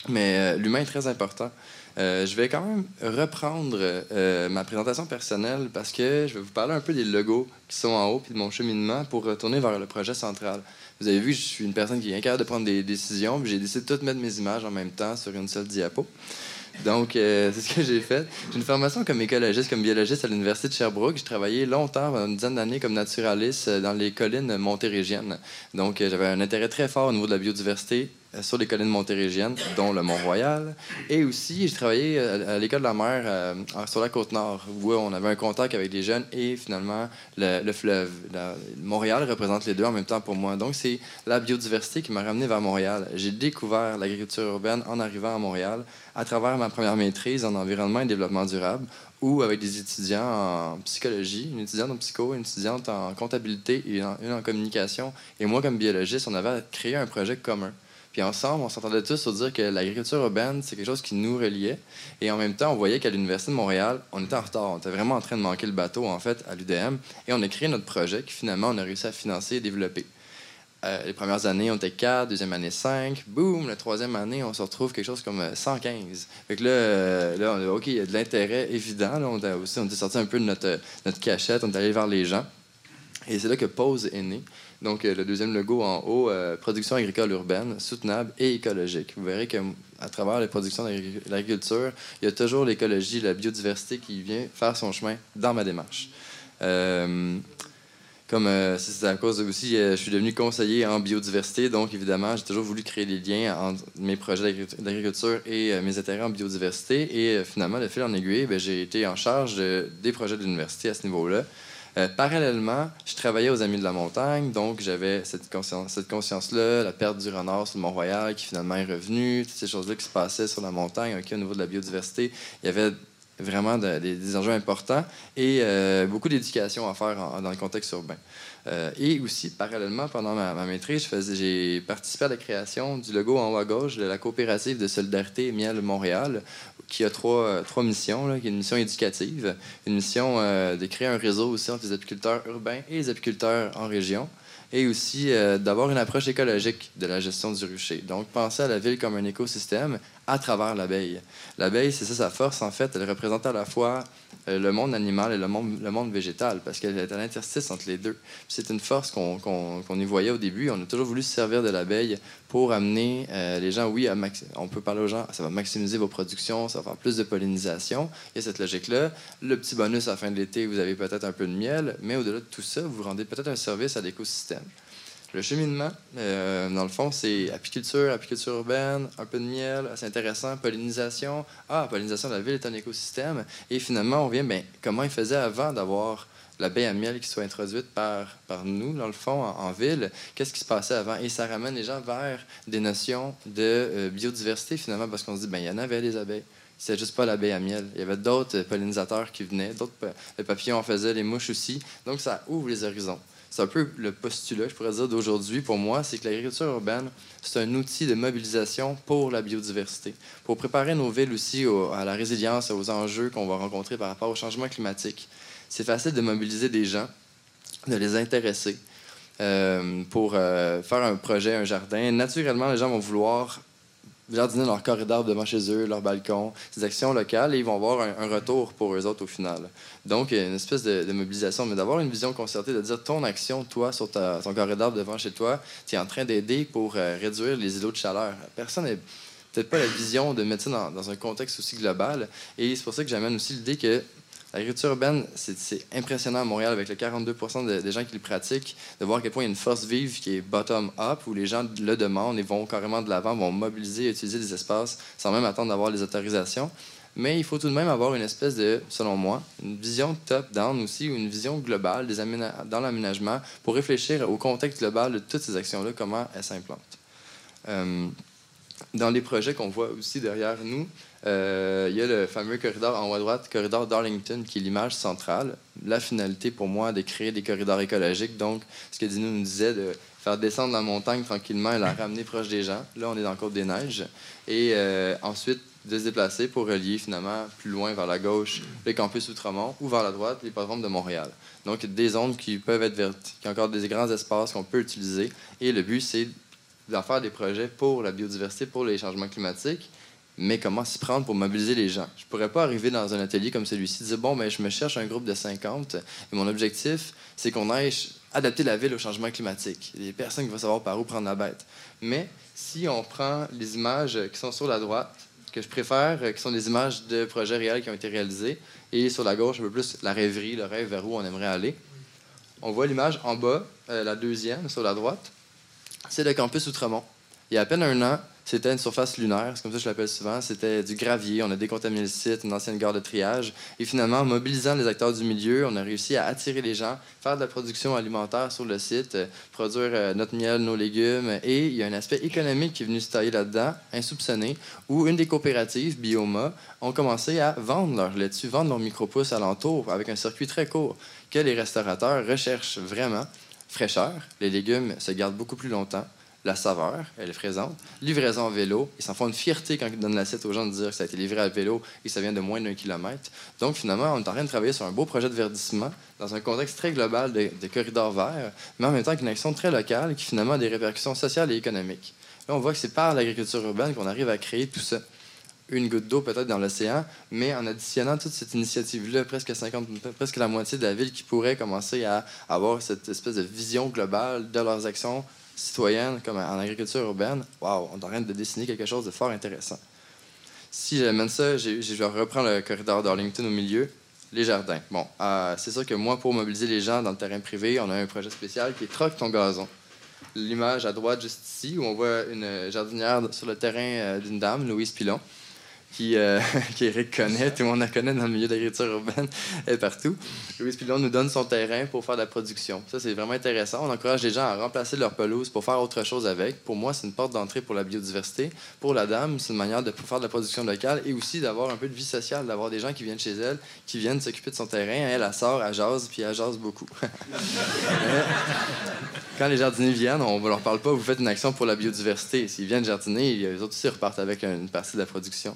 Mais euh, l'humain est très important. Euh, je vais quand même reprendre euh, ma présentation personnelle parce que je vais vous parler un peu des logos qui sont en haut puis de mon cheminement pour retourner vers le projet central. Vous avez vu, je suis une personne qui est incapable de prendre des décisions. J'ai décidé de toutes mettre mes images en même temps sur une seule diapo. Donc, c'est ce que j'ai fait. J'ai une formation comme écologiste, comme biologiste à l'Université de Sherbrooke. J'ai travaillé longtemps, une dizaine d'années, comme naturaliste dans les collines montérégiennes. Donc, j'avais un intérêt très fort au niveau de la biodiversité, euh, sur les collines montérégiennes, dont le Mont-Royal. Et aussi, j'ai travaillé euh, à l'école de la mer euh, sur la côte nord, où on avait un contact avec les jeunes et finalement le, fleuve. Montréal représente les deux en même temps pour moi. Donc, c'est la biodiversité qui m'a ramené vers Montréal. J'ai découvert l'agriculture urbaine en arrivant à Montréal à travers ma première maîtrise en environnement et développement durable, ou avec des étudiants en psychologie, une étudiante en psycho, une étudiante en comptabilité et une en communication. Et moi, comme biologiste, on avait créé un projet commun. Puis ensemble, on s'entendait tous sur dire que l'agriculture urbaine, c'est quelque chose qui nous reliait. Et en même temps, on voyait qu'à l'Université de Montréal, on était en retard. On était vraiment en train de manquer le bateau, en fait, à l'UDM. Et on a créé notre projet qui, finalement, on a réussi à financer et développer. Euh, les premières années, on était 4, deuxième année 5. Boum, la troisième année, on se retrouve quelque chose comme 115. Euh, fait que là, euh, là on a OK, il y a de l'intérêt évident. On, a aussi, sorti un peu de notre, notre cachette, on est allé vers les gens. Et c'est là que Pause est né. Donc, euh, le deuxième logo en haut, euh, production agricole urbaine, soutenable et écologique. Vous verrez qu'à travers les productions de l'agriculture, il y a toujours l'écologie, la biodiversité qui vient faire son chemin dans ma démarche. Euh, comme c'est à cause aussi, je suis devenu conseiller en biodiversité, donc évidemment, j'ai toujours voulu créer des liens entre mes projets d'agriculture et mes intérêts en biodiversité. Et finalement, le fil en aiguille, ben, j'ai été en charge des projets de l'université à ce niveau-là. Euh, parallèlement, je travaillais aux Amis de la Montagne, donc j'avais cette conscience-là, la perte du renard sur le Mont-Royal qui finalement est revenu, toutes ces choses-là qui se passaient sur la montagne, au niveau de la biodiversité. Il y avait vraiment des, enjeux importants et euh, beaucoup d'éducation à faire dans le contexte urbain. Euh, et aussi, parallèlement, pendant ma, maîtrise, j'ai participé à la création du logo en haut à gauche de la coopérative de solidarité Miel Montréal, qui a trois, euh, missions. Qui est une mission éducative, une mission euh, de créer un réseau aussi entre les apiculteurs urbains et les apiculteurs en région, et aussi d'avoir une approche écologique de la gestion du rucher. Donc, penser à la ville comme un écosystème à travers l'abeille. L'abeille, c'est ça sa force, en fait. Elle représente à la fois euh, le monde animal et le monde, le monde végétal, parce qu'elle est à l'interstice entre les deux. C'est une force qu'on y voyait au début. On a toujours voulu se servir de l'abeille pour amener euh, les gens, oui, on peut parler aux gens, ça va maximiser vos productions, ça va faire plus de pollinisation. Il y a cette logique-là. Le petit bonus à la fin de l'été, vous avez peut-être un peu de miel, mais au-delà de tout ça, vous rendez peut-être un service à l'écosystème. Le cheminement, euh, dans le fond, c'est apiculture, apiculture urbaine, un peu de miel, c'est intéressant, pollinisation. Ah, pollinisation de la ville est un écosystème. Et finalement, on vient, bien, comment ils faisaient avant d'avoir l'abeille à miel qui soit introduite par, par nous, dans le fond, en, ville? Qu'est-ce qui se passait avant? Et ça ramène les gens vers des notions de euh, biodiversité, finalement, parce qu'on se dit, ben il y en avait des abeilles. C'était juste pas l'abeille à miel. Il y avait d'autres pollinisateurs qui venaient, d'autres papillons en faisaient, les mouches aussi. Donc, ça ouvre les horizons. C'est un peu le postulat, je pourrais dire, d'aujourd'hui pour moi, c'est que l'agriculture urbaine, c'est un outil de mobilisation pour la biodiversité, pour préparer nos villes aussi à la résilience, aux enjeux qu'on va rencontrer par rapport au changement climatique. C'est facile de mobiliser des gens, de les intéresser. Euh, pour euh, faire un projet, un jardin, naturellement, les gens vont vouloir jardiner leur corridor devant chez eux, leur balcon, ces actions locales, et ils vont avoir un, retour pour eux autres au final. Donc, une espèce de, mobilisation, mais d'avoir une vision concertée, de dire ton action, toi, sur ton corridor devant chez toi, tu es en train d'aider pour euh, réduire les îlots de chaleur. Personne n'a peut-être pas la vision de ça dans, dans, un contexte aussi global, et c'est pour ça que j'amène aussi l'idée que L'agriculture urbaine, c'est impressionnant à Montréal avec le 42% des gens qui le pratiquent, de voir à quel point il y a une force vive qui est bottom-up, où les gens le demandent et vont carrément de l'avant, vont mobiliser et utiliser des espaces sans même attendre d'avoir les autorisations. Mais il faut tout de même avoir une espèce de, selon moi, une vision top-down aussi, ou une vision globale dans l'aménagement pour réfléchir au contexte global de toutes ces actions-là, comment elles s'implantent. Euh, dans les projets qu'on voit aussi derrière nous, euh, il y a le fameux corridor en haut à droite, corridor Darlington, qui est l'image centrale. La finalité pour moi, de créer des corridors écologiques. Donc, ce que Dino nous disait, de faire descendre la montagne tranquillement et la ramener proche des gens. Là, on est dans le Côte des Neiges. Et euh, ensuite, de se déplacer pour relier finalement plus loin vers la gauche les campus Outremont ou vers la droite les programmes de Montréal. Donc, des zones qui peuvent être vertes, qui ont encore des grands espaces qu'on peut utiliser. Et le but, c'est d'en faire des projets pour la biodiversité, pour les changements climatiques mais comment s'y prendre pour mobiliser les gens? Je ne pourrais pas arriver dans un atelier comme celui-ci et dire Bon, ben, je me cherche un groupe de 50 et mon objectif, c'est qu'on aille adapter la ville au changement climatique. Il y a des personnes qui vont savoir par où prendre la bête. Mais si on prend les images qui sont sur la droite, que je préfère, qui sont des images de projets réels qui ont été réalisés, et sur la gauche, un peu plus la rêverie, le rêve vers où on aimerait aller, on voit l'image en bas, euh, la deuxième, sur la droite, c'est le campus Outremont. Il y a à peine un an, c'était une surface lunaire, c'est comme ça que je l'appelle souvent. C'était du gravier, on a décontaminé le site, une ancienne gare de triage. Et finalement, en mobilisant les acteurs du milieu, on a réussi à attirer les gens, faire de la production alimentaire sur le site, euh, produire euh, notre miel, nos légumes. Et il y a un aspect économique qui est venu se tailler là-dedans, insoupçonné, où une des coopératives, Bioma, ont commencé à vendre leur laitue, vendre leurs micro-pousses alentour, avec un circuit très court, que les restaurateurs recherchent vraiment. Fraîcheur, les légumes se gardent beaucoup plus longtemps la saveur, elle est présente. Livraison à vélo, ils s'en font une fierté quand ils donnent l'assiette aux gens de dire que ça a été livré à vélo et ça vient de moins d'un kilomètre. Donc, finalement, on est en train de travailler sur un beau projet de verdissement dans un contexte très global de, corridors verts, mais en même temps avec une action très locale qui, finalement, a des répercussions sociales et économiques. Là, on voit que c'est par l'agriculture urbaine qu'on arrive à créer tout ça une goutte d'eau peut-être dans l'océan, mais en additionnant toute cette initiative-là, presque 50, presque la moitié de la ville qui pourrait commencer à avoir cette espèce de vision globale de leurs actions citoyenne, comme en agriculture urbaine, waouh, on est en de dessiner quelque chose de fort intéressant. Si j'amène ça, je reprends le corridor d'Arlington au milieu, les jardins. Bon, euh, c'est sûr que moi, pour mobiliser les gens dans le terrain privé, on a un projet spécial qui est Troque ton gazon. L'image à droite, juste ici, où on voit une jardinière sur le terrain euh, d'une dame, Louise Pilon qui, euh, [laughs] qui Eric connaît, tout le monde la connaît dans le milieu d'agriculture urbaine, et partout. Louise Pilon nous donne son terrain pour faire de la production. Ça, c'est vraiment intéressant. On encourage les gens à remplacer leur pelouse pour faire autre chose avec. Pour moi, c'est une porte d'entrée pour la biodiversité. Pour la dame, c'est une manière de faire de la production locale et aussi d'avoir un peu de vie sociale, d'avoir des gens qui viennent chez elle, qui viennent s'occuper de son terrain. Elle, elle sort, elle jase, puis elle jase beaucoup. [laughs] Quand les jardiniers viennent, on ne leur parle pas, vous faites une action pour la biodiversité. S'ils viennent jardiner, les autres aussi repartent avec une partie de la production.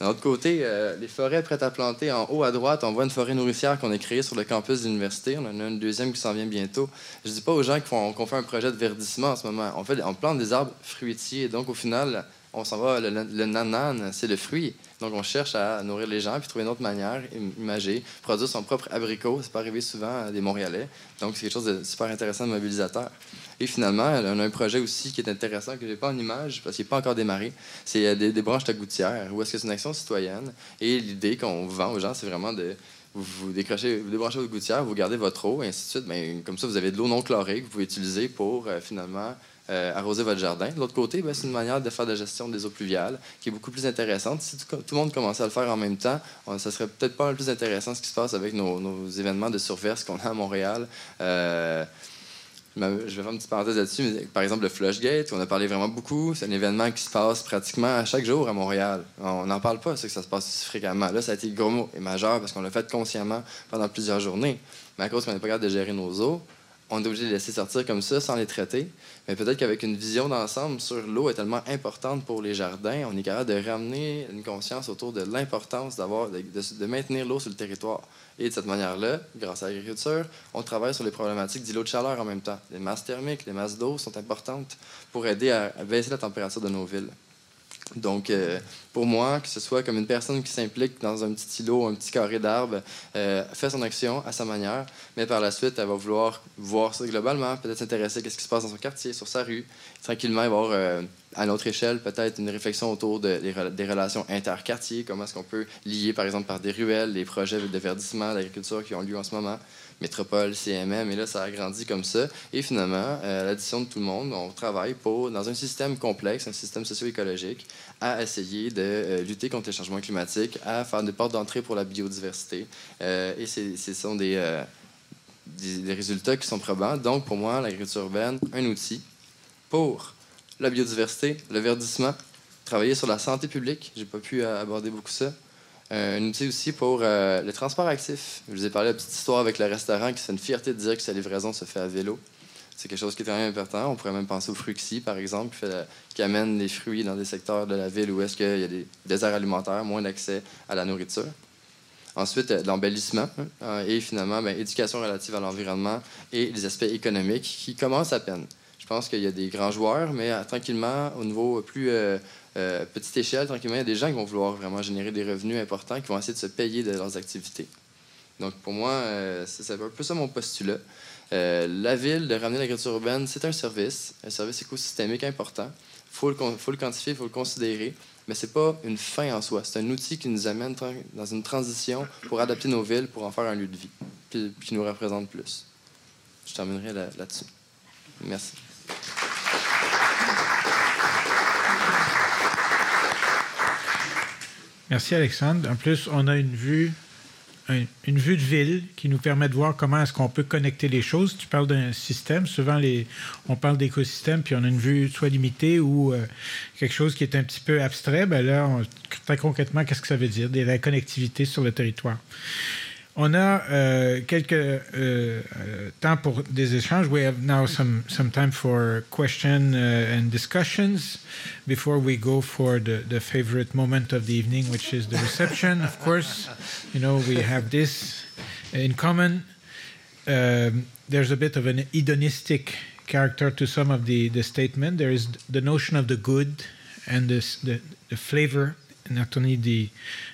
D'un autre côté, euh, les forêts prêtes à planter, en haut à droite, on voit une forêt nourricière qu'on a créée sur le campus de l'université. On en a une deuxième qui s'en vient bientôt. Je ne dis pas aux gens qu'on fait un projet de verdissement en ce moment. On, fait, on plante des arbres fruitiers. Donc, au final, on s'en va, le, nanan, c'est le fruit. Donc, on cherche à nourrir les gens, puis trouver une autre manière, imager, produire son propre abricot. C'est pas arrivé souvent à des Montréalais. Donc, c'est quelque chose de super intéressant, de mobilisateur. Et finalement, on a un projet aussi qui est intéressant, que je n'ai pas en image, parce qu'il n'est pas encore démarré. C'est euh, des, des, branches à gouttière, où est-ce que c'est une action citoyenne. Et l'idée qu'on vend aux gens, c'est vraiment de vous, décrochez, vous débranchez votre gouttière, vous gardez votre eau, et ainsi de suite. Ben, comme ça, vous avez de l'eau non chlorée que vous pouvez utiliser pour euh, finalement arroser votre jardin. De l'autre côté, ben, c'est une manière de faire de la gestion des eaux pluviales qui est beaucoup plus intéressante. Si tout, le monde commençait à le faire en même temps, ça serait peut-être pas le plus intéressant ce qui se passe avec nos, événements de surverse qu'on a à Montréal je vais faire une petite parenthèse là-dessus. Par exemple, le Flushgate, on a parlé vraiment beaucoup. C'est un événement qui se passe pratiquement à chaque jour à Montréal. On n'en parle pas, c'est que ça se passe si fréquemment. Là, ça a été gros mot et majeur parce qu'on l'a fait consciemment pendant plusieurs journées. Mais à cause qu'on n'est pas capable de gérer nos eaux, on est obligé de les laisser sortir comme ça sans les traiter. Mais peut-être qu'avec une vision d'ensemble sur l'eau est tellement importante pour les jardins, on est capable de ramener une conscience autour de l'importance d'avoir de, maintenir l'eau sur le territoire. Et de cette manière-là, grâce à l'agriculture, on travaille sur les problématiques d'îlots de chaleur en même temps. Les masses thermiques, les masses d'eau sont importantes pour aider à baisser la température de nos villes. Donc, euh, pour moi, que ce soit comme une personne qui s'implique dans un petit îlot, un petit carré d'arbres, euh, fait son action à sa manière, mais par la suite, elle va vouloir voir ça globalement, peut-être s'intéresser à ce qui se passe dans son quartier, sur sa rue, tranquillement avoir, euh, à notre échelle, peut-être une réflexion autour de, des, relations interquartiers, comment est-ce qu'on peut lier, par exemple, par des ruelles, les projets de verdissement, d'agriculture qui ont lieu en ce moment, métropole, CMM, et là, ça a grandi comme ça. Et finalement, à l'addition de tout le monde, on travaille pour, dans un système complexe, un système socio-écologique, à essayer de euh, lutter contre les changements climatiques, à faire des portes d'entrée pour la biodiversité. Euh, et ce sont euh, des, des, résultats qui sont probants. Donc, pour moi, l'agriculture urbaine, un outil pour la biodiversité, le verdissement, travailler sur la santé publique. J'ai pas pu aborder beaucoup ça. Un outil aussi pour le transport actif. Je vous ai parlé de la petite histoire avec le restaurant qui fait une fierté de dire que sa livraison se fait à vélo. C'est quelque chose qui est très important. On pourrait même penser au Fruxi, par exemple, qui, amène des fruits dans des secteurs de la ville où est-ce qu'il y a des déserts alimentaires, moins d'accès à la nourriture. Ensuite, euh, l'embellissement hein, et finalement, ben, éducation relative à l'environnement et les aspects économiques qui commencent à peine. Je pense qu'il y a des grands joueurs, mais euh, tranquillement, au niveau plus euh, petite échelle, tranquillement, il y a des gens qui vont vouloir vraiment générer des revenus importants, qui vont essayer de se payer de leurs activités. Donc, pour moi, c'est un peu ça mon postulat. Euh, la ville, de ramener l'agriculture urbaine, c'est un service, un service écosystémique important. Il faut, faut, le quantifier, il faut le considérer, mais ce n'est pas une fin en soi. C'est un outil qui nous amène dans une transition pour adapter nos villes, pour en faire un lieu de vie, qui nous représente plus. Je terminerai là-dessus. Merci. Merci Alexandre. En plus, on a une vue une vue de ville qui nous permet de voir comment est-ce qu'on peut connecter les choses. Tu parles d'un système. Souvent, on parle d'écosystème, puis on a une vue soit limitée ou euh, quelque chose qui est un petit peu abstrait. Ben là, très concrètement, qu'est-ce que ça veut dire? De la connectivité sur le territoire. On a euh, quelques euh, euh, temps pour des échanges. We have now some, some time for questions uh, and discussions before we go for the, the favorite moment of the evening, which is the reception. of course, you know, we have this in common. Um, there's a bit of an hedonistic character to some of the, the statement. There is the notion of the good and this, the, the flavor not only the,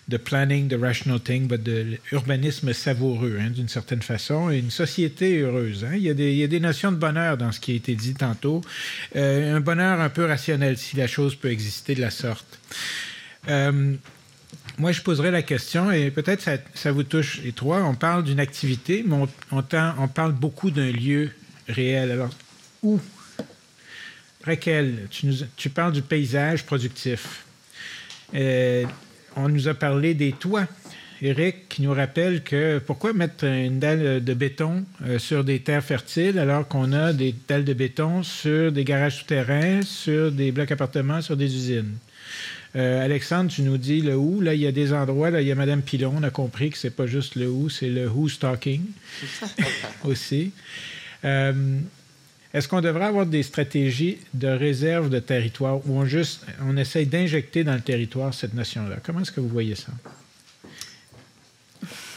the planning, the rational thing, but de l'urbanisme savoureux, hein, d'une certaine façon, et une société heureuse. Hein. Il, y a des, notions de bonheur dans ce qui a été dit tantôt. Euh, un bonheur un peu rationnel, si la chose peut exister de la sorte. Euh, moi, je poserais la question, et peut-être ça, vous touche les trois. On parle d'une activité, mais on, on, on parle beaucoup d'un lieu réel. Alors, où? Raquel, tu, tu parles du paysage productif. Euh, on nous a parlé des toits. Eric qui nous rappelle que pourquoi mettre une dalle de béton euh, sur des terres fertiles alors qu'on a des dalles de béton sur des garages souterrains, sur des blocs appartements, sur des usines? Euh, Alexandre, tu nous dis le où. Là, il y a des endroits, là, il y a Mme Pilon. On a compris que c'est pas juste le où, c'est le who's talking [laughs] aussi. Est-ce qu'on devrait avoir des stratégies de réserve de territoire où on juste on essaye d'injecter dans le territoire cette notion-là? Comment est-ce que vous voyez ça?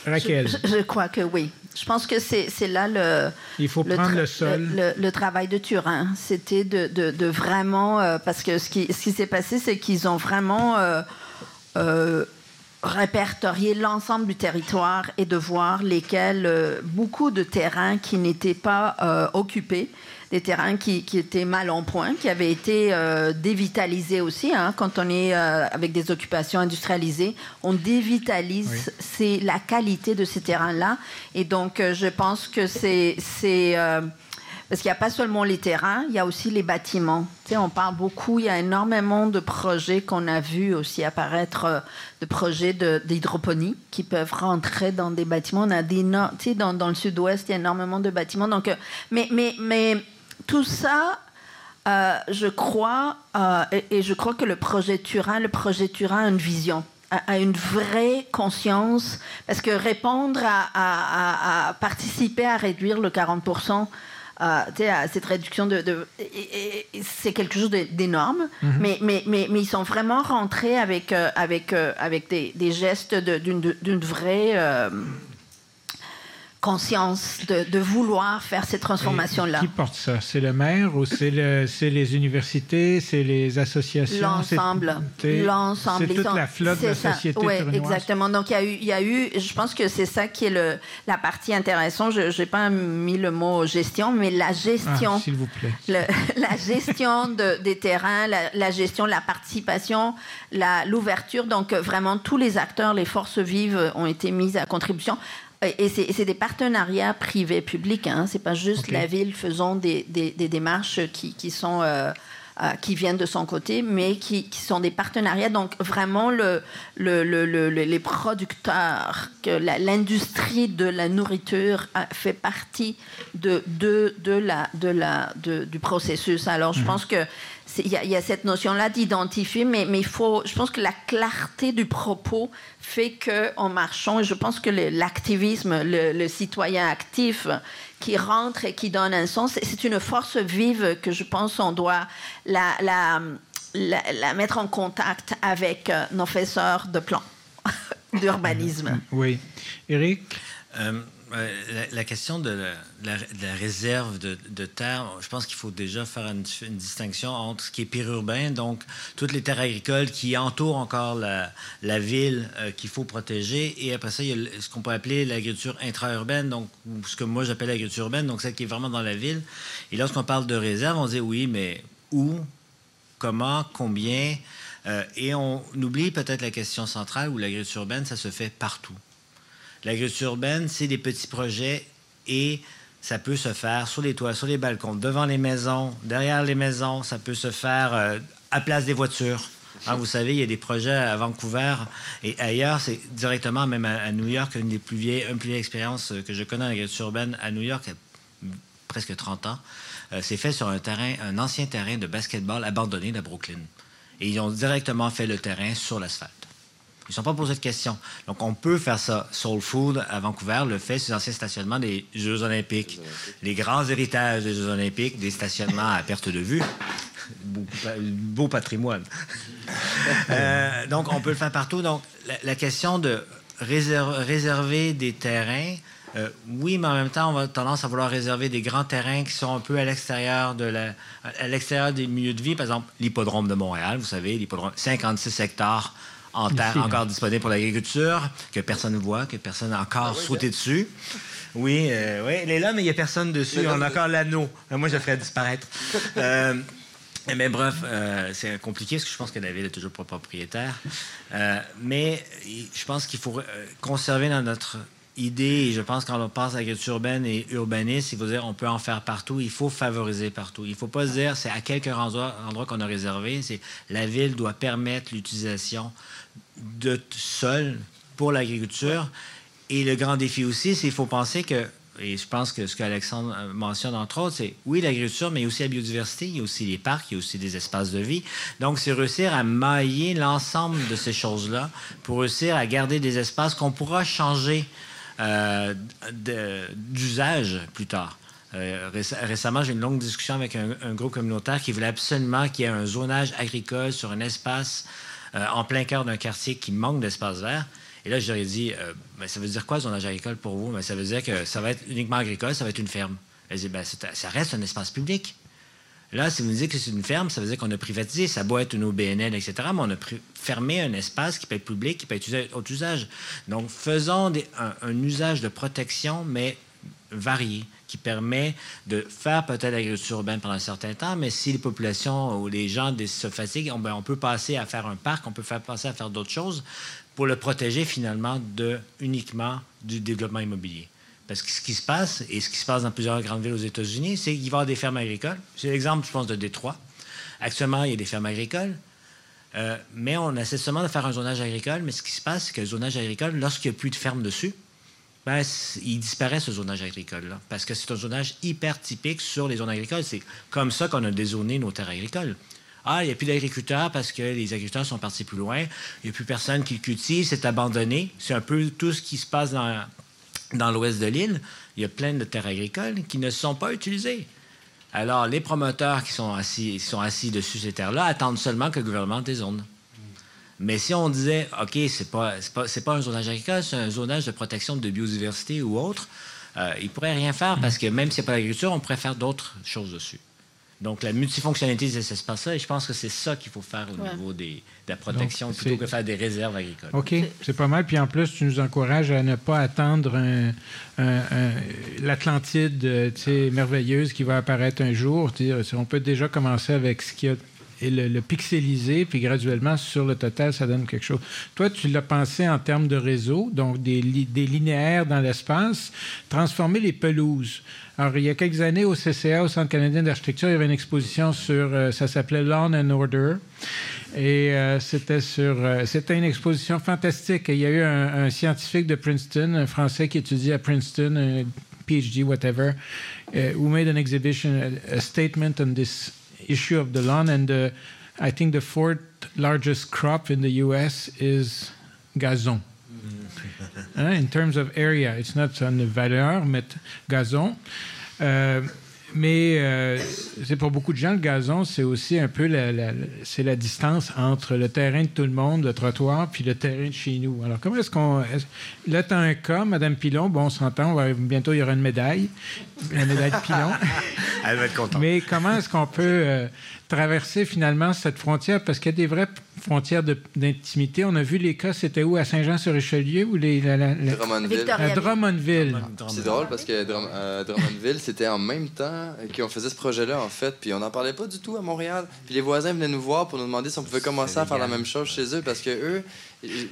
Raquel. Je, crois que oui. Je pense que c'est là le. Il faut prendre le, sol. Le, travail de Turin. C'était de, vraiment. Euh, parce que ce qui, ce qui s'est passé, c'est qu'ils ont vraiment. Euh, euh, répertorié l'ensemble du territoire et de voir lesquels beaucoup de terrains qui n'étaient pas occupés des terrains qui, étaient mal en point, qui avaient été euh, dévitalisés aussi. Hein. quand on est euh, avec des occupations industrialisées, on dévitalise c'est la qualité de ces terrains-là. Et donc, euh, je pense que c'est Parce qu'il n'y a pas seulement les terrains, il y a aussi les bâtiments. Tu sais, on parle beaucoup, il y a énormément de projets qu'on a vu aussi apparaître, de projets d'hydroponie qui peuvent rentrer dans des bâtiments. On a des, tu sais, dans, dans le sud-ouest, il y a énormément de bâtiments. Donc, mais, mais, mais tout ça, euh, je crois, et, je crois que le projet Turin, le projet Turin a une vision à, une vraie conscience, parce que répondre à, participer à réduire le 40%, euh, à cette réduction de, c'est quelque chose d'énorme, mhm. mais, mais, mais, mais, ils sont vraiment rentrés avec, euh, avec, euh, avec des, des gestes d'une vraie conscience de, vouloir faire ces transformations-là. Qui porte ça? C'est le maire ou c'est le, les universités, c'est les associations L'ensemble. L'ensemble. C'est toute la flotte de la société Oui, exactement. Donc, il y, a eu, il y a eu, je pense que c'est ça qui est le, la partie intéressante. Je n'ai pas mis le mot gestion, mais la gestion. Ah, s'il vous plaît. [laughs] la gestion de, des terrains, la, la, gestion, la participation, l'ouverture. Donc, vraiment, tous les acteurs, les forces vives ont été mises à contribution et c'est des partenariats privés-publics, hein. c'est pas juste la ville faisant des, des, démarches qui, qui sont euh, euh, qui viennent de son côté, mais qui, qui, sont des partenariats. Donc vraiment le, le, le, les producteurs, l'industrie de la nourriture fait partie de, de, de la, de la, de, du processus. Alors je mhm. pense que il y, a cette notion-là d'identifier, mais, mais il faut, je pense que la clarté du propos fait qu'en marchant, je pense que l'activisme, le, citoyen actif qui rentre et qui donne un sens, c'est une force vive que je pense on doit la, la, la, mettre en contact avec euh, nos faiseurs de plans [laughs] d'urbanisme. Oui. Eric euh, la, question de la, réserve de, terre, je pense qu'il faut déjà faire une, distinction entre ce qui est périurbain, donc toutes les terres agricoles qui entourent encore la, ville euh, qu'il faut protéger, et après ça, il y a ce qu'on peut appeler l'agriculture intra-urbaine, donc ce que moi j'appelle l'agriculture urbaine, donc celle qui est vraiment dans la ville. Et lorsqu'on parle de réserve, on dit oui, mais où, comment, combien, euh, et on oublie peut-être la question centrale où l'agriculture urbaine, ça se fait partout. L'agriculture urbaine, c'est des petits projets et ça peut se faire sur les toits, sur les balcons, devant les maisons, derrière les maisons. Ça peut se faire euh, à place des voitures. Hein, vous savez, il y a des projets à Vancouver et ailleurs, c'est directement même à, New York, une des plus vieilles, une plus vieille expérience que je connais en agriculture urbaine à New York, presque 30 ans. Euh, c'est fait sur un terrain, un ancien terrain de basketball abandonné de Brooklyn. Et ils ont directement fait le terrain sur l'asphalte. Ils ne sont pas posés de questions. Donc, on peut faire ça. Soul Food à Vancouver le fait sur l'ancien stationnement des Jeux Olympiques. Les grands héritages des Jeux Olympiques, des stationnements à perte de vue. Beau, patrimoine. [laughs] Euh, donc, on peut le faire partout. Donc, la, question de réserver des terrains, euh, oui, mais en même temps, on a tendance à vouloir réserver des grands terrains qui sont un peu à l'extérieur de la, à l'extérieur des milieux de vie. Par exemple, l'hippodrome de Montréal, vous savez, l'hippodrome, 56 hectares en terre encore disponible pour l'agriculture, que personne ne voit, que personne n'a encore ah sauté dessus. Oui, euh, oui, il est là, mais il n'y a personne dessus. On a encore l'anneau. Euh, moi, je le ferais disparaître. [laughs] Euh, mais bref, c'est compliqué parce que je pense que la ville est toujours pas propriétaire. mais je pense qu'il faut conserver dans notre idée, et je pense quand on passe à l'agriculture urbaine et urbaniste, il faut dire on peut en faire partout, il faut favoriser partout. Il ne faut pas se dire c'est à quelques endroits, endroits qu'on a réservé, c'est la ville doit permettre l'utilisation de sol pour l'agriculture. Et le grand défi aussi, c'est qu'il faut penser que, et je pense que ce qu'Alexandre mentionne entre autres, c'est oui, l'agriculture, mais aussi la biodiversité, il y a aussi les parcs, il y a aussi des espaces de vie. Donc, c'est réussir à mailler l'ensemble de ces choses-là pour réussir à garder des espaces qu'on pourra changer euh, d'usage plus tard. Euh, récemment, j'ai eu une longue discussion avec un, un, groupe communautaire qui voulait absolument qu'il y ait un zonage agricole sur un espace euh, en plein cœur d'un quartier qui manque d'espace vert. Et là, ai dit, euh, ben, ça veut dire quoi, zonage agricole pour vous? Ben, ça veut dire que ça va être uniquement agricole, ça va être une ferme. Elle dit, ben, ça reste un espace public. Là, si vous me dites que c'est une ferme, ça veut dire qu'on a privatisé. Ça doit être une OBNL, etc. Mais on a fermé un espace qui peut être public, qui peut être autre usage. Donc, faisons un, usage de protection, mais varié qui permet de faire peut-être l'agriculture urbaine pendant un certain temps, mais si les populations ou les gens se fatiguent, on, ben, on peut passer à faire un parc, on peut faire passer à faire d'autres choses pour le protéger finalement de uniquement du développement immobilier. Parce que ce qui se passe, et ce qui se passe dans plusieurs grandes villes aux États-Unis, c'est qu'il va y avoir des fermes agricoles. C'est l'exemple, je pense, de Détroit. Actuellement, il y a des fermes agricoles. Euh, mais on essaie seulement de faire un zonage agricole. Mais ce qui se passe, c'est que le zonage agricole, lorsqu'il n'y a plus de fermes dessus, ben, il disparaît ce zonage agricole-là. Parce que c'est un zonage hyper typique sur les zones agricoles. C'est comme ça qu'on a dézoné nos terres agricoles. Ah, il n'y a plus d'agriculteurs parce que les agriculteurs sont partis plus loin. Il n'y a plus personne qui cultive, c'est abandonné. C'est un peu tout ce qui se passe dans, l'ouest de l'île. Il y a plein de terres agricoles qui ne sont pas utilisées. Alors, les promoteurs qui sont assis, assis dessus ces terres-là attendent seulement que le gouvernement dézone. Mais si on disait, OK, c'est pas, pas, pas, un zonage agricole, c'est un zonage de protection de biodiversité ou autre, euh, ils ne pourraient rien faire parce que même s'il n'y a pas d'agriculture, on pourrait faire d'autres choses dessus. Donc, la multifonctionnalité de cet espace-là, et je pense que c'est ça qu'il faut faire au niveau des, de la protection plutôt que faire des réserves agricoles. OK, c'est pas mal. Puis en plus, tu nous encourages à ne pas attendre l'Atlantide euh, merveilleuse qui va apparaître un jour. On peut déjà commencer avec ce qui a et le, pixeliser, puis graduellement, sur le total, ça donne quelque chose. Toi, tu l'as pensé en termes de réseau, donc des, linéaires dans l'espace, transformer les pelouses. Alors, il y a quelques années, au CCA, au Centre canadien d'architecture, il y avait une exposition sur, euh, ça s'appelait Lawn and Order. Et euh, c'était sur, euh, c'était une exposition fantastique. il y a eu un, scientifique de Princeton, un Français qui étudie à Princeton, un PhD, whatever, who made an exhibition, a statement on this issue of the lawn. And the, I think the fourth largest crop in the U.S. is gazon. Mm-hmm. [laughs] uh, in terms of area, it's not on the valeur, but gazon. Uh, Mais euh, c'est pour beaucoup de gens, le gazon, c'est aussi un peu la, c'est la distance entre le terrain de tout le monde, le trottoir, puis le terrain de chez nous. Alors, comment est-ce qu'on. là, tu as un cas, Mme Pilon, bon, on s'entend, bientôt il y aura une médaille, la médaille de Pilon. [laughs] Elle va être contente. Mais comment est-ce qu'on peut euh, traverser finalement cette frontière? Parce qu'il y a des vraies frontières d'intimité. On a vu les cas, c'était où? À Saint-Jean-sur-Richelieu ou les, Drummondville. À Drummondville. C'est drôle parce que Drummondville, c'était en même temps qu'on faisait ce projet-là, en fait. Puis on n'en parlait pas du tout à Montréal. Puis les voisins venaient nous voir pour nous demander si on pouvait commencer à faire la même chose chez eux parce que eux,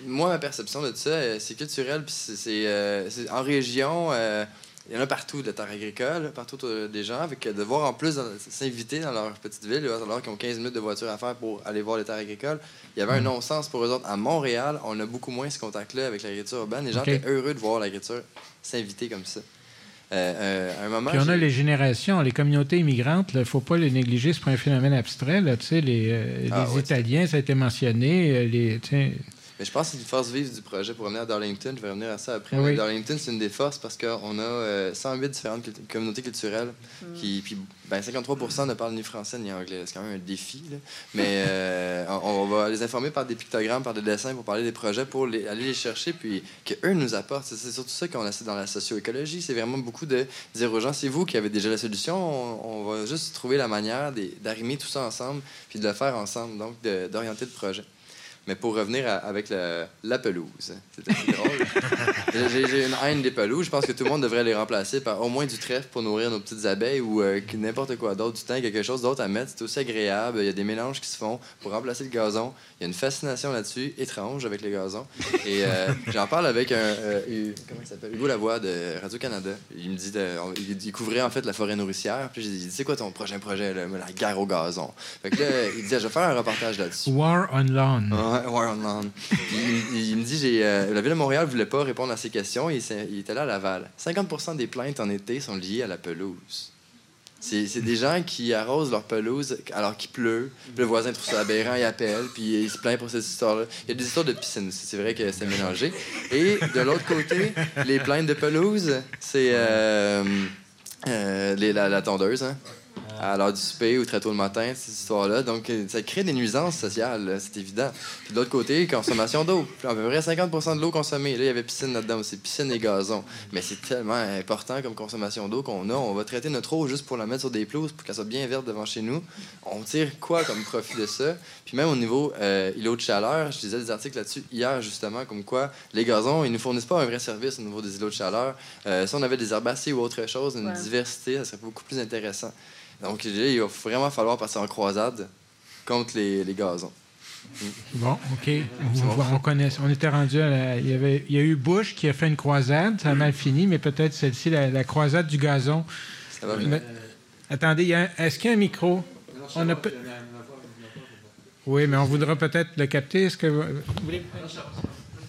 moi, ma perception de ça, euh, c'est culturel, puis c'est euh, en région. Euh, il y en a partout de la terre agricole, partout des gens. Avec de voir en plus s'inviter dans leur petite ville, alors qu'ils ont 15 minutes de voiture à faire pour aller voir les terres agricoles, il y avait un mm. non-sens pour eux autres. À Montréal, on a beaucoup moins ce contact-là avec l'agriculture urbaine. Les gens étaient heureux de voir l'agriculture s'inviter comme ça. Euh, euh, un moment, Puis on a les générations, les communautés immigrantes, il ne faut pas les négliger, c'est pas un phénomène abstrait. Là, les, euh, ah, les Italiens, ça a été mentionné. Les, mais je pense que c'est une force vive du projet pour revenir à Darlington. Je vais revenir à ça après. Darlington, c'est une des forces parce qu'on a 108 différentes communautés culturelles. Mm. Qui, puis ben, 53 ne parlent ni français ni anglais. C'est quand même un défi. Mais [laughs] on, va les informer par des pictogrammes, par des dessins pour parler des projets, pour aller les chercher, puis qu'eux nous apportent. C'est surtout ça qu'on essaie dans la socio-écologie. C'est vraiment beaucoup de dire aux gens, c'est vous qui avez déjà la solution, on, va juste trouver la manière d'arrimer tout ça ensemble, puis de le faire ensemble, donc d'orienter le projet. Mais pour revenir avec la pelouse, c'est drôle. [laughs] J'ai une haine des pelouses. Je pense que tout le monde devrait les remplacer par au moins du trèfle pour nourrir nos petites abeilles ou euh, n'importe quoi d'autre, du temps, quelque chose d'autre à mettre. C'est aussi agréable. Il y a des mélanges qui se font pour remplacer le gazon. Il y a une fascination là-dessus, étrange avec les gazons. Et euh, j'en parle avec un. Euh, comment il s'appelle? Hugo Lavoie de Radio-Canada. Il me dit. il découvrait en fait la forêt nourricière. Puis j'ai dit C'est quoi ton prochain projet, la guerre au gazon Fait que là, il dit Je vais faire un reportage là-dessus. War on Lawn. Il, me dit j'ai, La ville de Montréal voulait pas répondre à ces questions. Il, il était là à Laval. 50% des plaintes en été sont liées à la pelouse. C'est des gens qui arrosent leur pelouse alors qu'il pleut. le voisin trouve ça aberrant, il appelle, puis il se plaint pour cette histoire-là. Il y a des histoires de piscine c'est vrai que c'est mélangé. Et de l'autre côté, les plaintes de pelouse, c'est euh, euh, la, la, tondeuse. Hein? À l'heure du souper ou très tôt le matin, cette histoire-là. Donc, euh, ça crée des nuisances sociales, c'est évident. Puis de l'autre côté, consommation d'eau. À peu près 50 de l'eau consommée. Là, il y avait piscine là-dedans aussi, piscine et gazon. Mais c'est tellement important comme consommation d'eau qu'on a. On va traiter notre eau juste pour la mettre sur des pelouses pour qu'elle soit bien verte devant chez nous. On tire quoi comme profit de ça? Puis même au niveau euh, îlot de chaleur, je lisais des articles là-dessus hier, justement, comme quoi les gazons, ils ne nous fournissent pas un vrai service au niveau des îlots de chaleur. Euh, si on avait des herbacées ou autre chose, une diversité, ça serait beaucoup plus intéressant. Donc, il va vraiment falloir passer en croisade contre les, les gazons. Bon, OK. On, connaît, on était rendu à il, y avait, il y a eu Bush qui a fait une croisade. Ça a mal fini, mais peut-être celle-ci, la, croisade du gazon. Ça va bien. Attendez, est-ce qu'il y a un micro? On a Oui, mais on voudra peut-être le capter. Est-ce que vous, voulez...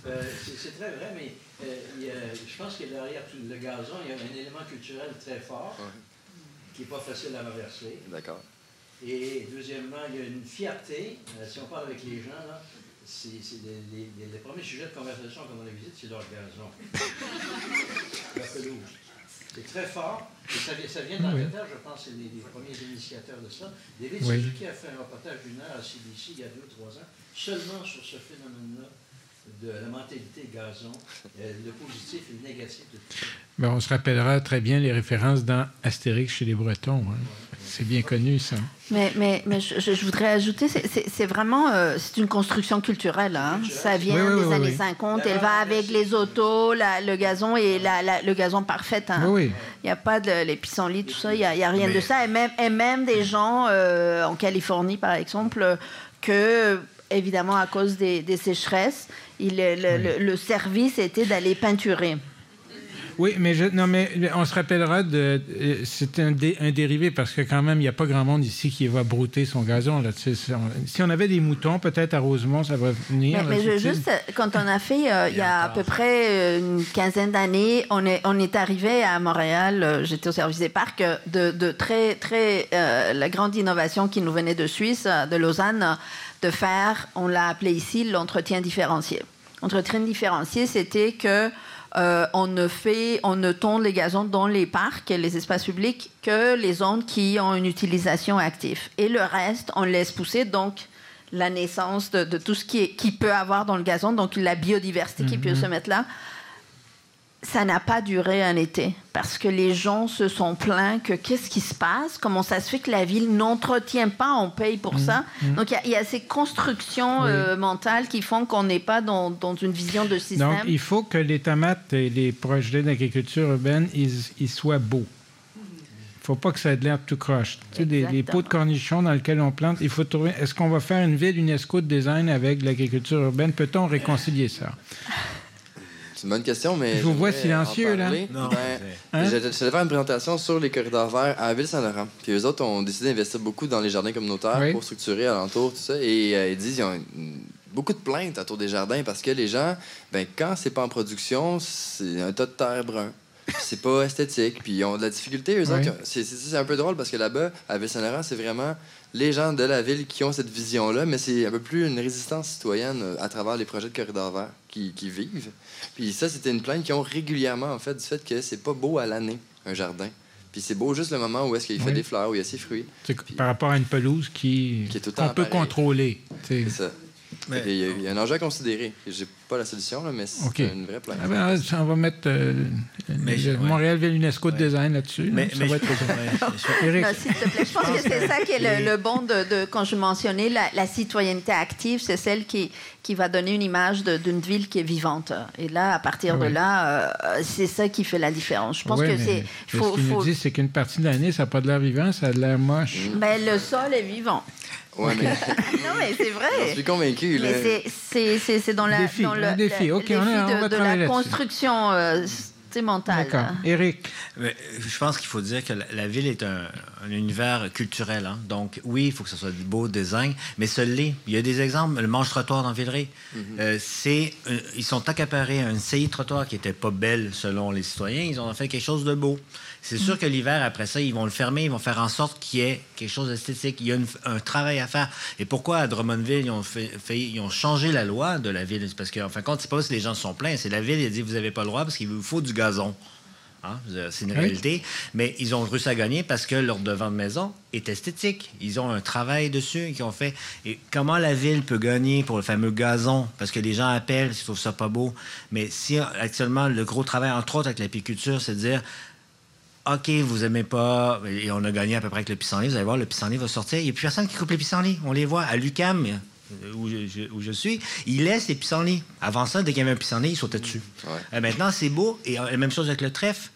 Euh, c'est très vrai, mais euh, je pense que derrière le gazon, il y a un élément culturel très fort qui n'est pas facile à renverser. D'accord. Et deuxièmement, il y a une fierté. Euh, si on parle avec les gens, là, c'est, les, les, premiers sujets de conversation quand on les visite, c'est leur gazon. [laughs] la pelouse. C'est très fort. Et ça, ça vient d'Angleterre, je pense, c'est les, les, premiers initiateurs de ça. David oui. Suzuki a fait un reportage d'une heure à CBC il y a deux ou trois ans, seulement sur ce phénomène-là de la mentalité gazon, euh, le positif et le négatif de tout ça. Ben, on se rappellera très bien les références dans Astérix chez les Bretons. Hein. C'est bien connu, ça. Mais, mais, mais je, voudrais ajouter, c'est vraiment euh, c'est une construction culturelle. Hein. Ça vient des années 50. Elle va avec les autos, le gazon et la, le gazon parfait. Hein. Il n'y a pas de les pissenlits, tout ça. Il n'y a, rien de ça. Et même, et même des gens euh, en Californie, par exemple, que évidemment à cause des, sécheresses, il, le service était d'aller peinturer. Oui, mais, je, non, mais on se rappellera de. Euh, c'est un, un, dérivé parce que, quand même, il n'y a pas grand monde ici qui va brouter son gazon. Là. Si on avait des moutons, peut-être à Rosemont, ça va venir. Mais, juste, quand on a fait, euh, il y a à peu près euh, une quinzaine d'années, on est, on est arrivé à Montréal, j'étais au service des parcs, de, de très, très. la grande innovation qui nous venait de Suisse, de Lausanne, de faire, on l'a appelé ici, l'entretien différencié. L'entretien différencié, c'était que euh, on ne fait, on ne les gazons dans les parcs et les espaces publics que les zones qui ont une utilisation active. Et le reste, on laisse pousser donc la naissance de, tout ce qui, qui peut avoir dans le gazon, donc la biodiversité qui peut mhm. se mettre là ça n'a pas duré un été parce que les gens se sont plaints que qu'est-ce qui se passe Comment ça se fait que la ville n'entretient pas On paye pour mmh, ça. Mmh. Donc il y, a ces constructions euh, mentales qui font qu'on n'est pas dans, une vision de système. Donc il faut que les tomates et les projets d'agriculture urbaine ils, soient beaux. Il ne faut pas que ça ait l'air tout croche. Tu sais, des, pots de cornichons dans lesquels on plante, il faut trouver. Est-ce qu'on va faire une ville UNESCO de design avec l'agriculture urbaine? Peut-on réconcilier ça? C'est une bonne question, mais. Je vous vois silencieux, là. Non. Ben, hein? J'allais faire une présentation sur les corridors verts à Ville-Saint-Laurent. Puis eux autres ont décidé d'investir beaucoup dans les jardins communautaires pour structurer alentour, tout ça. Et euh, ils disent qu'ils ont beaucoup de plaintes autour des jardins parce que les gens, ben, quand c'est pas en production, c'est un tas de terre brun. c'est pas esthétique. Puis ils ont de la difficulté, eux autres. C'est un peu drôle parce que là-bas, à Ville-Saint-Laurent, c'est vraiment les gens de la ville qui ont cette vision-là, mais c'est un peu plus une résistance citoyenne euh, à travers les projets de corridors verts qui, vivent. Puis ça, c'était une plainte qu'ils ont régulièrement, en fait, du fait que c'est pas beau à l'année, un jardin. Puis c'est beau juste le moment où est-ce qu'il fait des fleurs, où il y a ses fruits. par rapport à une pelouse qui, qui qu'on peut contrôler. C'est ça. Il y, a un enjeu à considérer. J'ai pas la solution, là, mais c'est une vraie plainte. Ah ben, on va mettre euh, Montréal Ville UNESCO de design là-dessus. Mais, ça va être Eric. s'il te plaît, je pense que c'est ça qui est le, bon de, quand je mentionnais la, citoyenneté active, c'est celle qui, qui va donner une image d'une ville qui est vivante. Et là, à partir ah de là, euh, c'est ça qui fait la différence. Je pense que c'est. Ce qu'il nous dit, c'est qu'une partie de l'année, ça n'a pas de l'air vivant, ça a de l'air moche. Ben, le sol est vivant. Ouais, mais... [laughs] non, mais c'est vrai. Je suis convaincu. C'est dans, la, défi, dans le, défi. Okay, le défi de, de la construction euh, mentale. D'accord. Éric? Je pense qu'il faut dire que la, ville est un, univers culturel. Hein. Donc, oui, il faut que ce soit du beau design, mais ce l'est. Il y a des exemples. Le manche-trottoir dans Villeray, mm-hmm. euh, c'est, ils sont accaparés à une CI trottoir qui n'était pas belle selon les citoyens. Ils ont fait quelque chose de beau. C'est sûr que l'hiver, après ça, ils vont le fermer, ils vont faire en sorte qu'il y ait quelque chose d'esthétique. Il y a un travail à faire. Et pourquoi à Drummondville, ils ont, fait, ils ont changé la loi de la ville? Parce qu'en fin de compte, c'est pas que les gens sont pleins, c'est la ville qui a dit vous n'avez pas le droit parce qu'il vous faut du gazon. Hein? C'est une réalité. Mais ils ont réussi à gagner parce que leur devant de maison est esthétique. Ils ont un travail dessus qu'ils ont fait. Et comment la ville peut gagner pour le fameux gazon? Parce que les gens appellent, ils trouvent ça pas beau. Mais si actuellement, le gros travail, entre autres, avec l'apiculture, c'est de dire OK, vous aimez pas, et on a gagné à peu près avec le pissenlit, vous allez voir, le pissenlit va sortir. Il n'y a plus personne qui coupe les pissenlits. On les voit à l'UCAM, euh, où je, où je, suis, ils laissent les pissenlits. Avant ça, dès qu'il y avait un pissenlit, ils sautaient dessus. Euh, maintenant, c'est beau. Et la même chose avec le trèfle.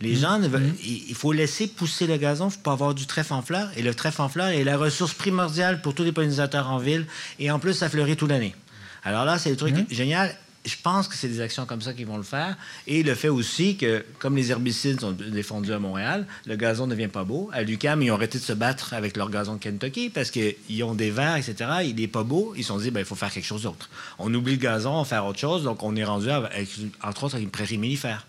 Les gens, ne veulent, il faut laisser pousser le gazon pour avoir du trèfle en fleurs. Et le trèfle en fleurs est la ressource primordiale pour tous les pollinisateurs en ville. Et en plus, ça fleurit toute l'année. Alors là, c'est le truc génial je pense que c'est des actions comme ça qui vont le faire. Et le fait aussi que, comme les herbicides sont défendus à Montréal, le gazon ne devient pas beau. À l'UQAM, ils ont arrêté de se battre avec leur gazon de Kentucky parce qu'ils ont des verres, etc. Il n'est pas beau. Ils se sont dit, ben, il faut faire quelque chose d'autre. On oublie le gazon, on va faire autre chose. Donc, on est rendu, avec, entre autres, avec une prairie mellifère.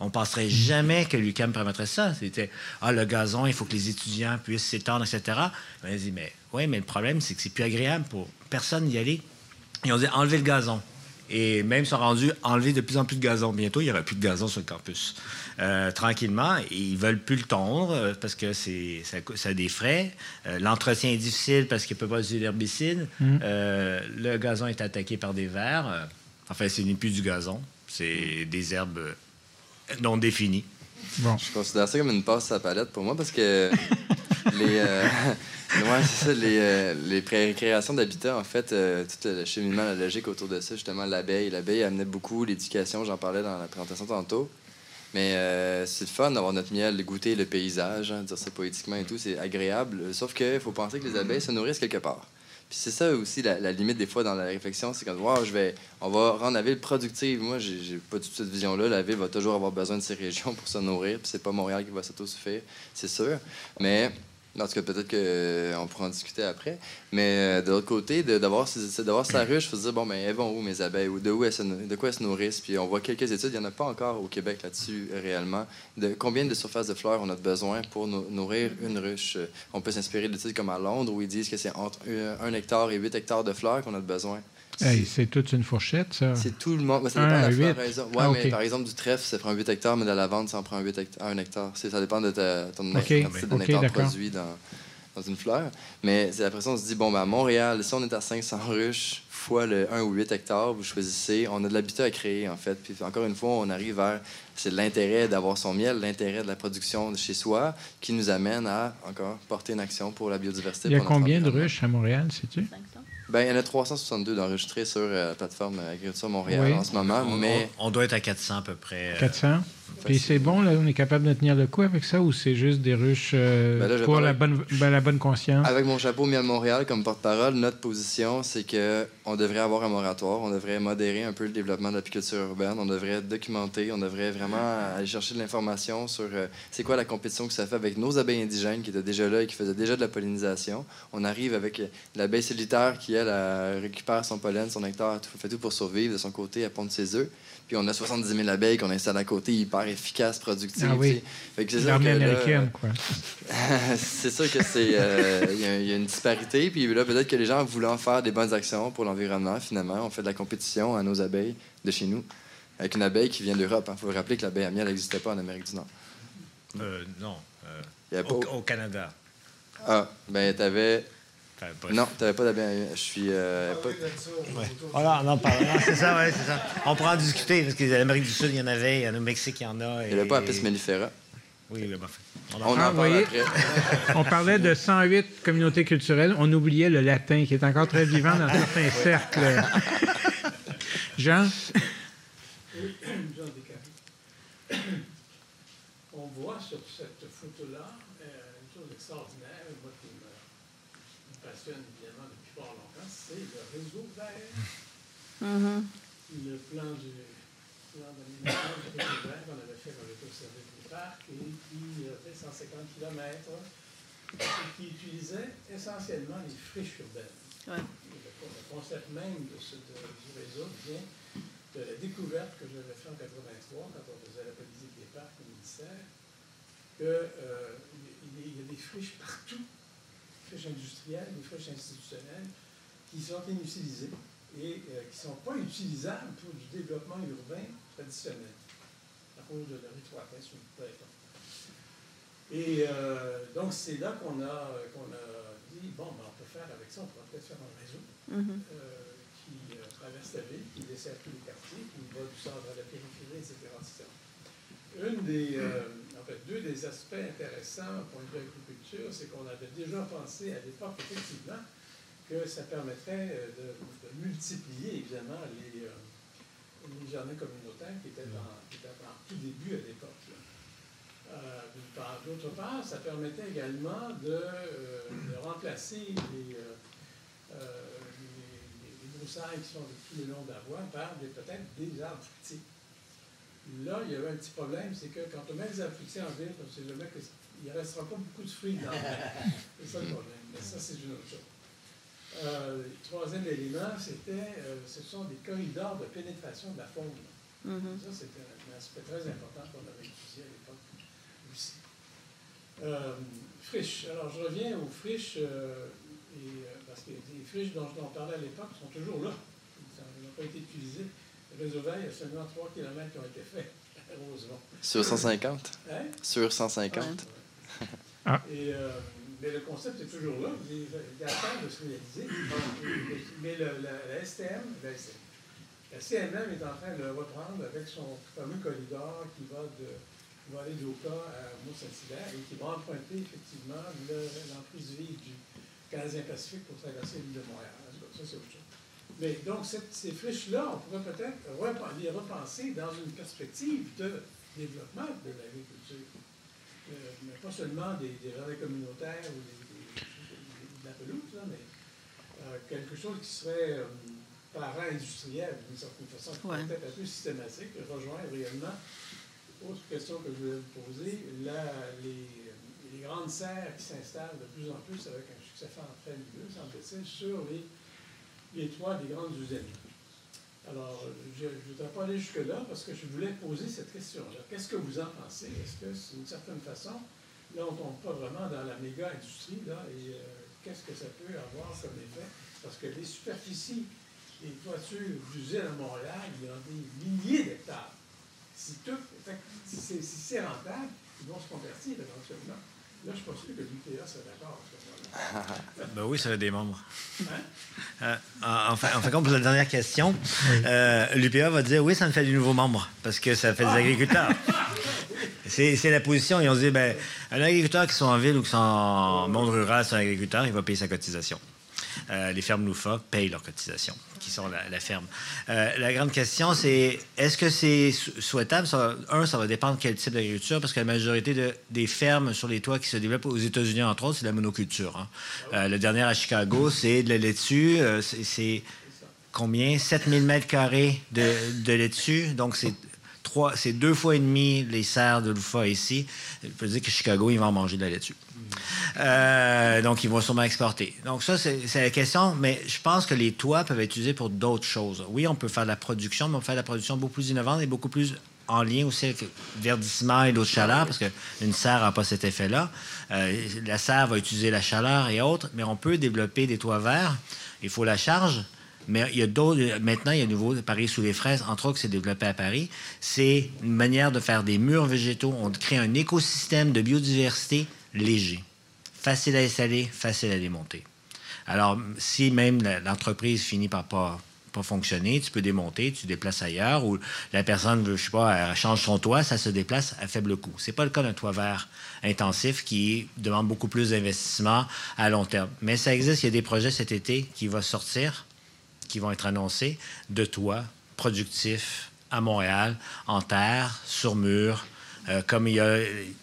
On ne penserait jamais que l'UQAM permettrait ça. C'était, ah, le gazon, il faut que les étudiants puissent s'étendre, etc. On a dit, mais oui, mais le problème, c'est que c'est plus agréable pour personne d'y aller. Ils ont dit, enlever le gazon et même sont rendus enlever de plus en plus de gazon. Bientôt, il n'y aura plus de gazon sur le campus. Euh, tranquillement, ils ne veulent plus le tondre euh, parce que c'est, ça, a des frais. Euh, l'entretien est difficile parce qu'il ne peut pas utiliser d'herbicide. Mm. le gazon est attaqué par des vers. enfin, ce n'est plus du gazon, c'est des herbes non définies. Bon. Je considère ça comme une passe à palette pour moi parce que [laughs] les, [laughs] c'est ça. Les, euh, les créations d'habitat, en fait, euh, tout le cheminement, la logique autour de ça, justement, l'abeille. L'abeille amenait beaucoup l'éducation, j'en parlais dans la présentation tantôt. Mais euh, c'est le fun d'avoir notre miel, de goûter le paysage, hein, dire ça poétiquement et tout, c'est agréable. Sauf qu'il faut penser que les abeilles se nourrissent quelque part. Puis c'est ça aussi la, limite des fois dans la réflexion, c'est quand wow, je vais, on va rendre la ville productive. Moi, j'ai pas toute cette vision-là. La ville va toujours avoir besoin de ces régions pour se nourrir. Puis c'est pas Montréal qui va s'autosuffire, c'est sûr. Mais en tout cas, peut-être qu'on euh, pourra en discuter après. Mais euh, de l'autre côté, d'avoir sa ruche, il faut se dire, bon, mais elles vont où mes abeilles? Ou de, où elles de quoi elles se nourrissent? Puis on voit quelques études, il n'y en a pas encore au Québec là-dessus réellement. De combien de surfaces de fleurs on a besoin pour nourrir une ruche? On peut s'inspirer d'études comme à Londres où ils disent que c'est entre 1 hectare et 8 hectares de fleurs qu'on a besoin c'est toute une fourchette, ça. C'est tout le monde. ça dépend de la floraison. Ouais, ah, mais par exemple, du trèfle, ça prend 8 hectares, mais de la lavande, ça en prend 8 hectares, 1 hectare. Ça dépend de ta, ton okay. quantité de nectar produit dans, dans, une fleur. Mais après ça, on se dit, bon, ben, à Montréal, si on est à 500 ruches, fois le 1 ou 8 hectares, vous choisissez, on a de l'habitat à créer, en fait. Puis encore une fois, on arrive vers, c'est l'intérêt d'avoir son miel, l'intérêt de la production de chez soi, qui nous amène à, encore, porter une action pour la biodiversité. Il y a combien de ruches à Montréal, sais-tu? Ben, il y en a 362 d'enregistrés sur euh, la plateforme Agriculture Montréal en ce moment, mais... On, doit être à 400 à peu près. 400? Puis c'est bon, là, on est capable de tenir le coup avec ça ou c'est juste des ruches euh, ben pour la bonne, ben, la bonne conscience? Avec mon chapeau mis à Montréal comme porte-parole, notre position, c'est qu'on devrait avoir un moratoire, on devrait modérer un peu le développement de l'apiculture urbaine, on devrait documenter, on devrait vraiment aller chercher de l'information sur euh, c'est quoi la compétition que ça fait avec nos abeilles indigènes qui étaient déjà là et qui faisaient déjà de la pollinisation. On arrive avec l'abeille solitaire qui, elle, récupère son pollen, son nectar, fait tout pour survivre de son côté, à pondre ses œufs. Puis on a 70 000 abeilles qu'on installe à côté, hyper efficaces, productives. Ah oui. L'armée américaine, quoi. [laughs] c'est sûr que c'est. Euh, il y, a une disparité. Puis là, peut-être que les gens voulant faire des bonnes actions pour l'environnement, finalement, on fait de la compétition à nos abeilles de chez nous. Avec une abeille qui vient d'Europe. Il hein. faut rappeler que l'abeille à miel n'existait pas en Amérique du Nord. Euh, non. Euh, au, au, Canada. Ah, ben, t'avais non, tu n'avais pas d'abeille. Je suis. Euh, pas... Voilà, non, c'est ça, ouais, c'est ça. On pourra en discuter, parce qu'en Amérique du Sud, il y en avait, il y en a au Mexique, il y en a. Il n'y avait pas Apis mellifera. Oui, il pas On, en ah, parle après. on parlait de 108 communautés culturelles. On oubliait le latin, qui est encore très vivant dans certains cercles. Jean? On voit sur cette photo-là euh, une chose extraordinaire évidemment depuis fort longtemps, c'est le réseau vert. Mm-hmm. Le plan du plan du réseau vert qu'on avait fait dans le service du parc et qui fait 150 km et qui utilisait essentiellement les friches urbaines. Ouais. Le, concept même de ce, du réseau vient de la découverte que j'avais faite en 83 quand on faisait la politique des parcs au ministère, qu'il euh, y a des friches partout friches industrielles, des friches institutionnelles qui sont inutilisées et euh, qui ne sont pas utilisables pour du développement urbain traditionnel à cause de leur étroitesse ou peu Et euh, donc, c'est là qu'on a, a dit bon, ben, on peut faire avec ça, on pourrait peut-être faire un réseau mm-hmm. euh, qui traverse la ville, qui dessert tous les quartiers, qui va du centre à la périphérie, etc. Une des deux des aspects intéressants au point de vue agriculture, c'est qu'on avait déjà pensé à l'époque, effectivement, que ça permettrait euh, de, multiplier, évidemment, les, euh, les, jardins communautaires qui étaient, en, tout début à l'époque. D'autre part, ça permettait également de, remplacer les, broussailles qui sont tout le long de la voie par peut-être des arbres fruitiers. Là, il y avait un petit problème, c'est que quand on met des arbres fruitiers en ville, on sait jamais qu'il ne restera pas beaucoup de fruits dans [laughs] C'est ça le problème. Mais ça, c'est une autre chose. Euh, le troisième élément, c'était, euh, ce sont des corridors de pénétration de la faune. Mm-hmm. Ça, c'était un, aspect très important qu'on avait étudié à l'époque aussi. Euh, friches. Alors, je reviens aux friches, et, parce que les friches dont, on parlais à l'époque sont toujours là. Ça n'a pas été utilisé. Vert, il y a seulement 3 km qui ont été faits à Rosemont. Sur 150? Hein? Sur 150. Ah. Et, mais le concept est toujours là. Il est à temps de se réaliser. Mais le, la, STM, ben, la CMM est en train de le reprendre avec son fameux corridor qui va, de, va aller d'Oka à Mont-Saint-Hilaire et qui va emprunter effectivement l'emprise vive du Canadien-Pacifique pour traverser l'île de Montréal. Ça, c'est autre chose. Mais donc, ces friches-là, on pourrait peut-être les repenser dans une perspective de développement de l'agriculture. Euh, mais pas seulement des, des communautaires ou des, de la pelouse, mais euh, quelque chose qui serait euh, para-industriel d'une certaine façon, qui pourrait être un peu systématique, rejoindre réellement. Autre question que je voulais vous poser, les, les, grandes serres qui s'installent de plus en plus avec un succès fabuleux, semble-t-il, sur les, les toits des grandes usines. Alors, je ne voudrais pas aller jusque-là parce que je voulais poser cette question-là. Qu'est-ce que vous en pensez? Est-ce que, d'une certaine façon, là, on ne tombe pas vraiment dans la méga-industrie, là, et euh, qu'est-ce que ça peut avoir comme effet? Parce que les superficies, les toitures d'usines à Montréal, il y a des milliers d'hectares. Si, tout, si c'est rentable, ils vont se convertir éventuellement. Là, je ne suis pas que l'UPA soit d'accord. [laughs] ben oui, ça a des membres. Euh, en, fait, en fait, pour la dernière question, euh, l'UPA va dire oui, ça me fait du nouveaux membres parce que ça fait des agriculteurs. C'est la position. Ils ont dit ben, un agriculteur qui soit en ville ou qui soit en monde rural, c'est un agriculteur, il va payer sa cotisation. Euh, les fermes Loufa payent leurs cotisations, qui sont la, ferme. Euh, la grande question, c'est est-ce que c'est souhaitable? un, ça va dépendre quel type d'agriculture, parce que la majorité des fermes sur les toits qui se développent aux États-Unis, entre autres, c'est la monoculture. Hein. Euh, le dernier à Chicago, c'est de la laitue. c'est combien? 7000 mètres carrés de, de laitue. Donc, c'est c'est deux fois et demi les serres de Loufa ici. Je peux dire que Chicago, ils vont en manger de la laitue. Euh, donc, ils vont sûrement exporter. Donc, ça, c'est la question. Mais je pense que les toits peuvent être utilisés pour d'autres choses. Oui, on peut faire de la production, mais on peut faire de la production beaucoup plus innovante et beaucoup plus en lien aussi avec le verdissement et l'eau de chaleur, parce qu'une serre n'a pas cet effet-là. Euh, la serre va utiliser la chaleur et autres, mais on peut développer des toits verts. Il faut la charge, mais il y a d'autres. Maintenant, il y a nouveau Paris sous les fraises, entre autres, c'est développé à Paris. C'est une manière de faire des murs végétaux. On crée un écosystème de biodiversité léger, facile à installer, facile à démonter. Alors, si même l'entreprise finit par pas pas fonctionner, tu peux démonter, tu déplaces ailleurs, ou la personne veut, je sais pas, change son toit, ça se déplace à faible coût. C'est pas le cas d'un toit vert intensif qui demande beaucoup plus d'investissement à long terme. Mais ça existe, il y a des projets cet été qui vont sortir qui vont être annoncés de toits productifs à Montréal, en terre, sur mur, euh, comme il y a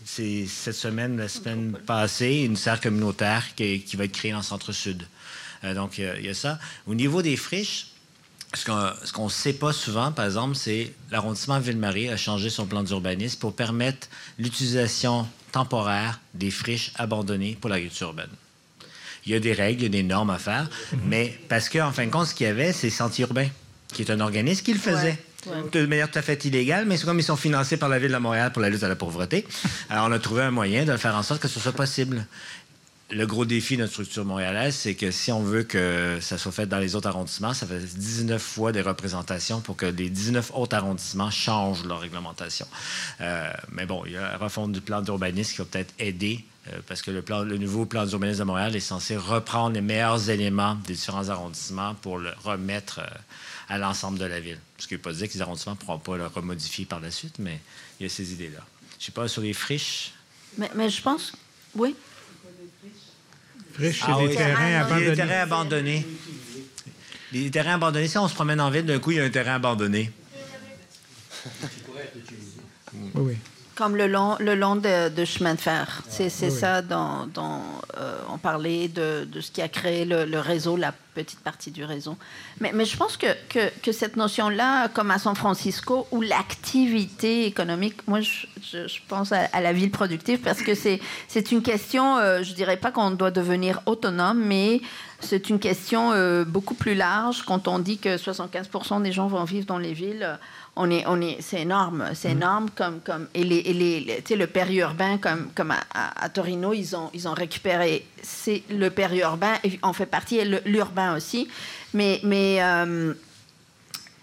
cette semaine, la semaine passée, une serre communautaire qui, va être créée le centre-sud. Euh, donc, il y, a ça. Au niveau des friches, ce qu'on ne sait pas souvent, par exemple, c'est l'arrondissement Ville-Marie a changé son plan d'urbanisme pour permettre l'utilisation temporaire des friches abandonnées pour l'agriculture urbaine. Il y a des règles, il y a des normes à faire, mhm. mais parce qu'en fin de compte, ce qu'il y avait, c'est Sentier urbain, qui est un organisme qui le faisait. De manière tout à fait illégale, mais c'est comme ils sont financés par la Ville de Montréal pour la lutte à la pauvreté. Alors, on a trouvé un moyen de faire en sorte que ce soit possible. Le gros défi de notre structure montréalaise, c'est que si on veut que ça soit fait dans les autres arrondissements, ça fait 19 fois des représentations pour que les 19 autres arrondissements changent leur réglementation. Euh, mais bon, il y a la refonte du plan d'urbanisme qui va peut-être aider euh, parce que le, nouveau plan d'urbanisme de Montréal est censé reprendre les meilleurs éléments des différents arrondissements pour le remettre euh, à l'ensemble de la ville. Ce qui ne veut pas dire que les arrondissements ne pourront pas le remodifier par la suite, mais il y a ces idées-là. Je ne sais pas, sur les friches. Mais je pense. Oui. Ah des terrains abandonnés. Les terrains abandonnés. Les terrains abandonnés, si on se promène en ville, d'un coup, il y a un terrain abandonné. Oui, oui. Comme le long, le long de, chemin de fer. C'est ça dont, euh, on parlait de, ce qui a créé le, réseau, la petite partie du réseau. Mais, mais je pense que, que, cette notion-là, comme à San Francisco, où l'activité économique, moi je, je, pense à, la ville productive parce que c'est une question, euh, je dirais pas qu'on doit devenir autonome, mais c'est une question euh, beaucoup plus large quand on dit que 75% des gens vont vivre dans les villes on est, on est, c'est énorme, c'est mm. énorme comme, comme et les, et les, le périurbain comme, comme à, Torino, ils ont, ils ont récupéré c'est le périurbain, et en fait partie et l'urbain aussi, mais, mais euh,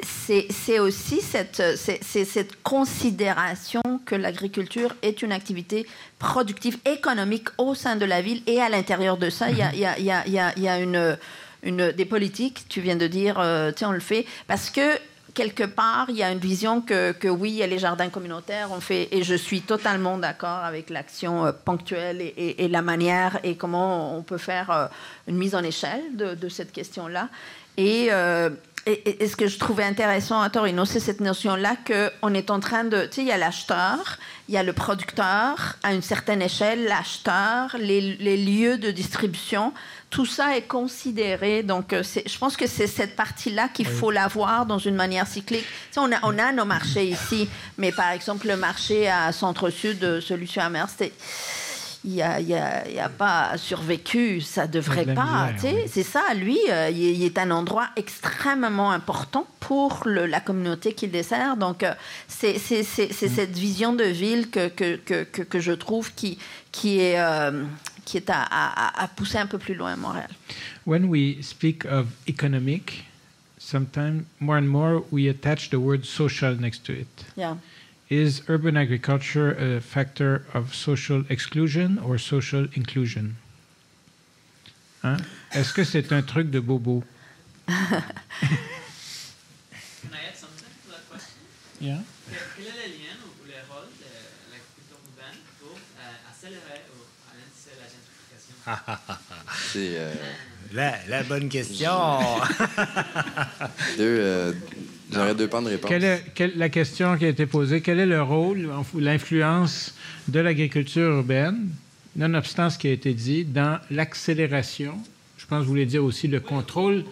c'est aussi cette, cette considération que l'agriculture est une activité productive économique au sein de la ville et à l'intérieur de ça, il y a, y a, y a, y a une, une, des politiques, tu viens de dire, euh, tiens, on le fait, parce que quelque part, il y a une vision que, que, oui, il y a les jardins communautaires, on fait, et je suis totalement d'accord avec l'action euh, ponctuelle et, la manière et comment on peut faire euh, une mise en échelle de, cette question-là. Euh, et, ce que je trouvais intéressant à Torino, c'est cette notion-là qu'on est en train de... Tu sais, il y a l'acheteur, il y a le producteur, à une certaine échelle, l'acheteur, les lieux de distribution tout ça est considéré. Donc, euh, je pense que c'est cette partie-là qu'il faut l'avoir dans une manière cyclique. on, a, on a nos marchés ici, mais par exemple, le marché à Centre-Sud, sur la mer, il n'y a, y a, pas survécu, ça devrait pas. C'est ça, lui, euh, il, est un endroit extrêmement important pour la communauté qu'il dessert. Donc, euh, c'est mm. cette vision de ville que, que, que, que je trouve qui, qui est qui est à, à, à, pousser un peu plus loin à Montréal. When we speak of economic, sometimes more and more we attach the word social next to it. Yeah. Is urban agriculture a factor of social exclusion or social inclusion? Hein? Est-ce que c'est un truc de bobo? Can I add something to that question? Yeah. Quel est le lien ou le rôle de l'agriculture urbaine pour euh, accélérer [laughs] C'est euh, la, bonne question. deux, euh, J'aurais deux pans de réponse. la question qui a été posée, quel est le rôle, l'influence de l'agriculture urbaine, nonobstant ce qui a été dit, dans l'accélération, je pense que vous voulez dire aussi le contrôle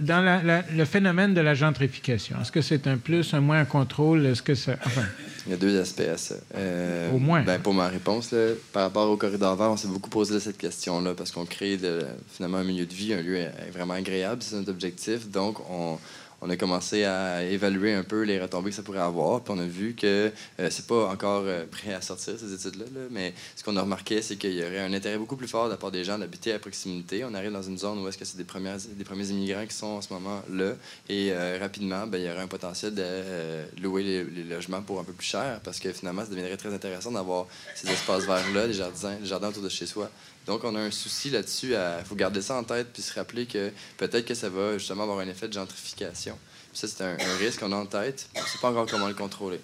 dans le phénomène de la gentrification, est-ce que c'est un plus, un moins, un contrôle? Est-ce que ça. Il y a deux aspects à ça. Euh, Au moins. Ben, pour ma réponse, par rapport au corridor vert, on s'est beaucoup posé cette question-là parce qu'on crée finalement un milieu de vie, un lieu vraiment agréable, c'est notre objectif. Donc, on, on a commencé à évaluer un peu les retombées que ça pourrait avoir. Puis on a vu que euh, c'est pas encore euh, prêt à sortir, ces études-là. mais ce qu'on a remarqué, c'est qu'il y aurait un intérêt beaucoup plus fort de des gens d'habiter à proximité. On arrive dans une zone où est-ce que c'est des premiers immigrants qui sont en ce moment-là. Et euh, rapidement, ben, il y aurait un potentiel de louer les, logements pour un peu plus cher parce que finalement, ça deviendrait très intéressant d'avoir ces espaces verts-là, les jardins, les jardins autour de chez soi. Donc, on a un souci là-dessus. Il faut garder ça en tête puis se rappeler que peut-être que ça va justement avoir un effet de gentrification. ça, c'est un, risque qu'on a en tête. On ne sait pas encore comment le contrôler.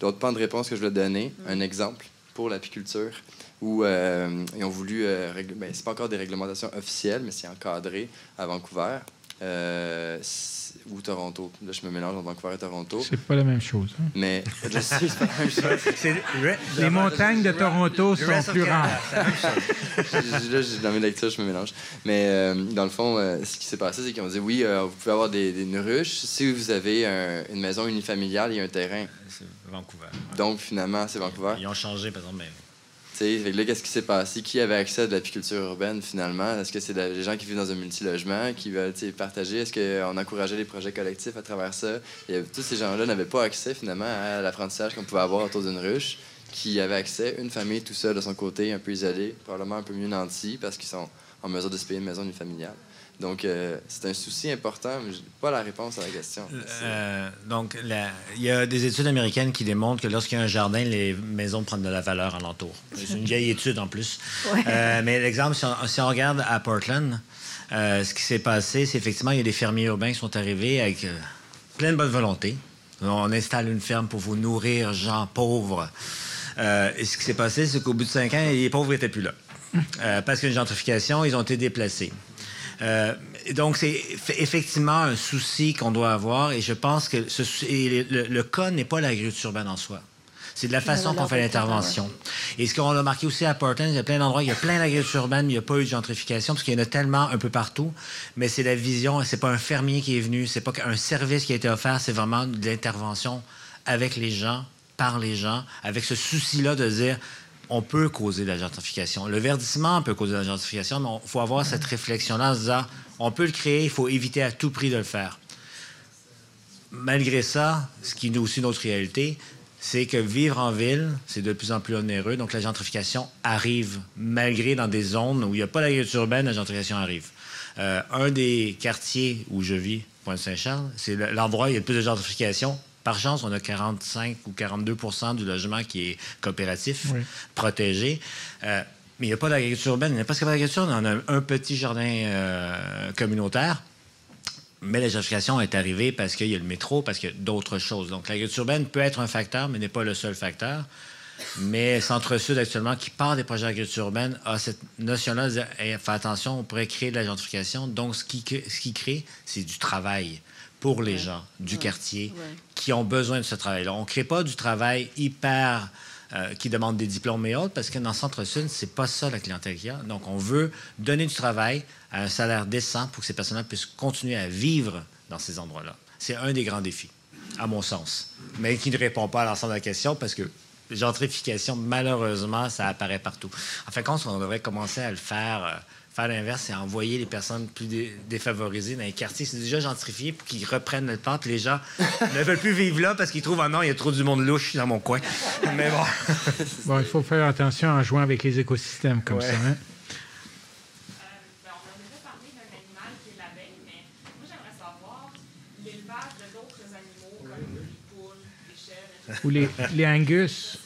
D'autres points de réponse que je voulais donner. Un exemple pour l'apiculture où euh, ils ont voulu. Euh, ben, c'est pas encore des réglementations officielles, mais c'est encadré à Vancouver. Euh, ou Toronto. Là, je me mélange entre Vancouver et Toronto. C'est pas la même chose. Hein? Mais [laughs] je sais, c'est pas la même chose. Les montagnes de Toronto sont plus rares. là, dans mes lectures, je me mélange. Mais euh, dans le fond, euh, ce qui s'est passé, c'est qu'ils ont dit oui, euh, vous pouvez avoir des, des, une ruche si vous avez une maison unifamiliale et un terrain. C'est Vancouver. Donc, finalement, c'est Vancouver. Ils ont changé, par exemple. Mais qu'est-ce qui s'est passé? Qui avait accès à de l'apiculture urbaine finalement? Est-ce que c'est des gens qui vivent dans un multilogement, qui veulent partager? Est-ce qu'on encourageait les projets collectifs à travers ça? Et tous ces gens-là n'avaient pas accès finalement à l'apprentissage qu'on pouvait avoir autour d'une ruche, qui avait accès, une famille tout seul de son côté, un peu isolée, probablement un peu mieux nantis parce qu'ils sont en mesure de se payer une maison unifamiliale. Donc, euh, c'est un souci important, mais je n'ai pas la réponse à la question. Euh, donc, il y a des études américaines qui démontrent que lorsqu'il y a un jardin, les maisons prennent de la valeur alentour. C'est une vieille étude en plus. Euh, mais l'exemple, si, on regarde à Portland, ce qui s'est passé, c'est effectivement, il y a des fermiers urbains qui sont arrivés avec plein de bonne volonté. On installe une ferme pour vous nourrir, gens pauvres. et ce qui s'est passé, c'est qu'au bout de cinq ans, les pauvres n'étaient plus là. parce qu'une gentrification, ils ont été déplacés. Euh, donc, c'est effectivement un souci qu'on doit avoir et je pense que ce, le, cas n'est pas l'agriculture urbaine en soi. C'est de la façon qu'on fait l'intervention. Et ce qu'on a marqué aussi à Portland, il y a plein d'endroits, il y a plein d'agriculture urbaine, mais il n'y a pas eu de gentrification parce qu'il y en a tellement un peu partout. Mais c'est la vision, c'est pas un fermier qui est venu, c'est pas un service qui a été offert, c'est vraiment de l'intervention avec les gens, par les gens, avec ce souci-là de dire on peut causer de la gentrification. Le verdissement peut causer de la gentrification, mais il faut avoir cette réflexion-là en se disant on peut le créer, il faut éviter à tout prix de le faire. Malgré ça, ce qui est aussi notre réalité, c'est que vivre en ville, c'est de plus en plus onéreux. Donc, la gentrification arrive, malgré dans des zones où il n'y a pas d'agriculture urbaine, la gentrification arrive. Euh, un des quartiers où je vis, Pointe-Saint-Charles, c'est l'endroit où il y a le plus de gentrification. Par chance, on a 45 ou 42% du logement qui est coopératif, protégé. Euh, mais il n'y a pas d'agriculture urbaine. Il n'y a pas d'agriculture. On a un petit jardin euh, communautaire. Mais la gentrification est arrivée parce qu'il y a le métro, parce qu'il y a d'autres choses. Donc, l'agriculture urbaine peut être un facteur, mais n'est pas le seul facteur. Mais Centre-Sud, actuellement, qui part des projets d'agriculture urbaine, a cette notion-là de dire fais attention, on pourrait créer de la gentrification. Donc, ce qui, ce qui crée, c'est du travail pour les gens du quartier qui ont besoin de ce travail-là. On ne crée pas du travail hyper euh, qui demandent des diplômes et autres, parce que dans le Centre-Sud, c'est pas ça la clientèle qu'il y a. Donc, on veut donner du travail à un salaire décent pour que ces personnes-là puissent continuer à vivre dans ces endroits-là. C'est un des grands défis, à mon sens, mais qui ne répond pas à l'ensemble de la question parce que gentrification, malheureusement, ça apparaît partout. En fin de compte, on devrait commencer à le faire. Faire l'inverse, c'est envoyer les personnes plus défavorisées dans les quartiers. C'est déjà gentrifié pour qu'ils reprennent le temps. les gens [laughs] ne veulent plus vivre là parce qu'ils trouvent, ah non, il y a trop du monde louche dans mon coin. [laughs] Mais bon. bon, il faut faire attention en jouant avec les écosystèmes comme ça. Hein? Ou les, les Angus.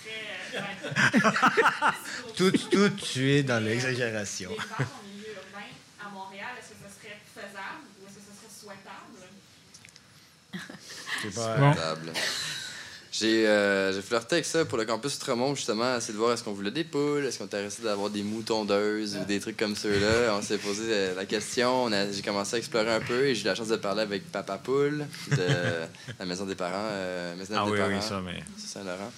[laughs] tout, tout tué dans l'exagération. Euh, j'ai flirté avec ça pour le campus Tremont, justement, essayer de voir est-ce qu'on voulait des poules, est-ce qu'on était intéressé d'avoir des moutondeuses ou des trucs comme ceux-là. On s'est posé euh, la question, j'ai commencé à explorer un peu et j'ai eu la chance de parler avec Papa Poule de la maison des parents, euh, maison ah des oui, parents, oui, ça, mais... Saint-Laurent.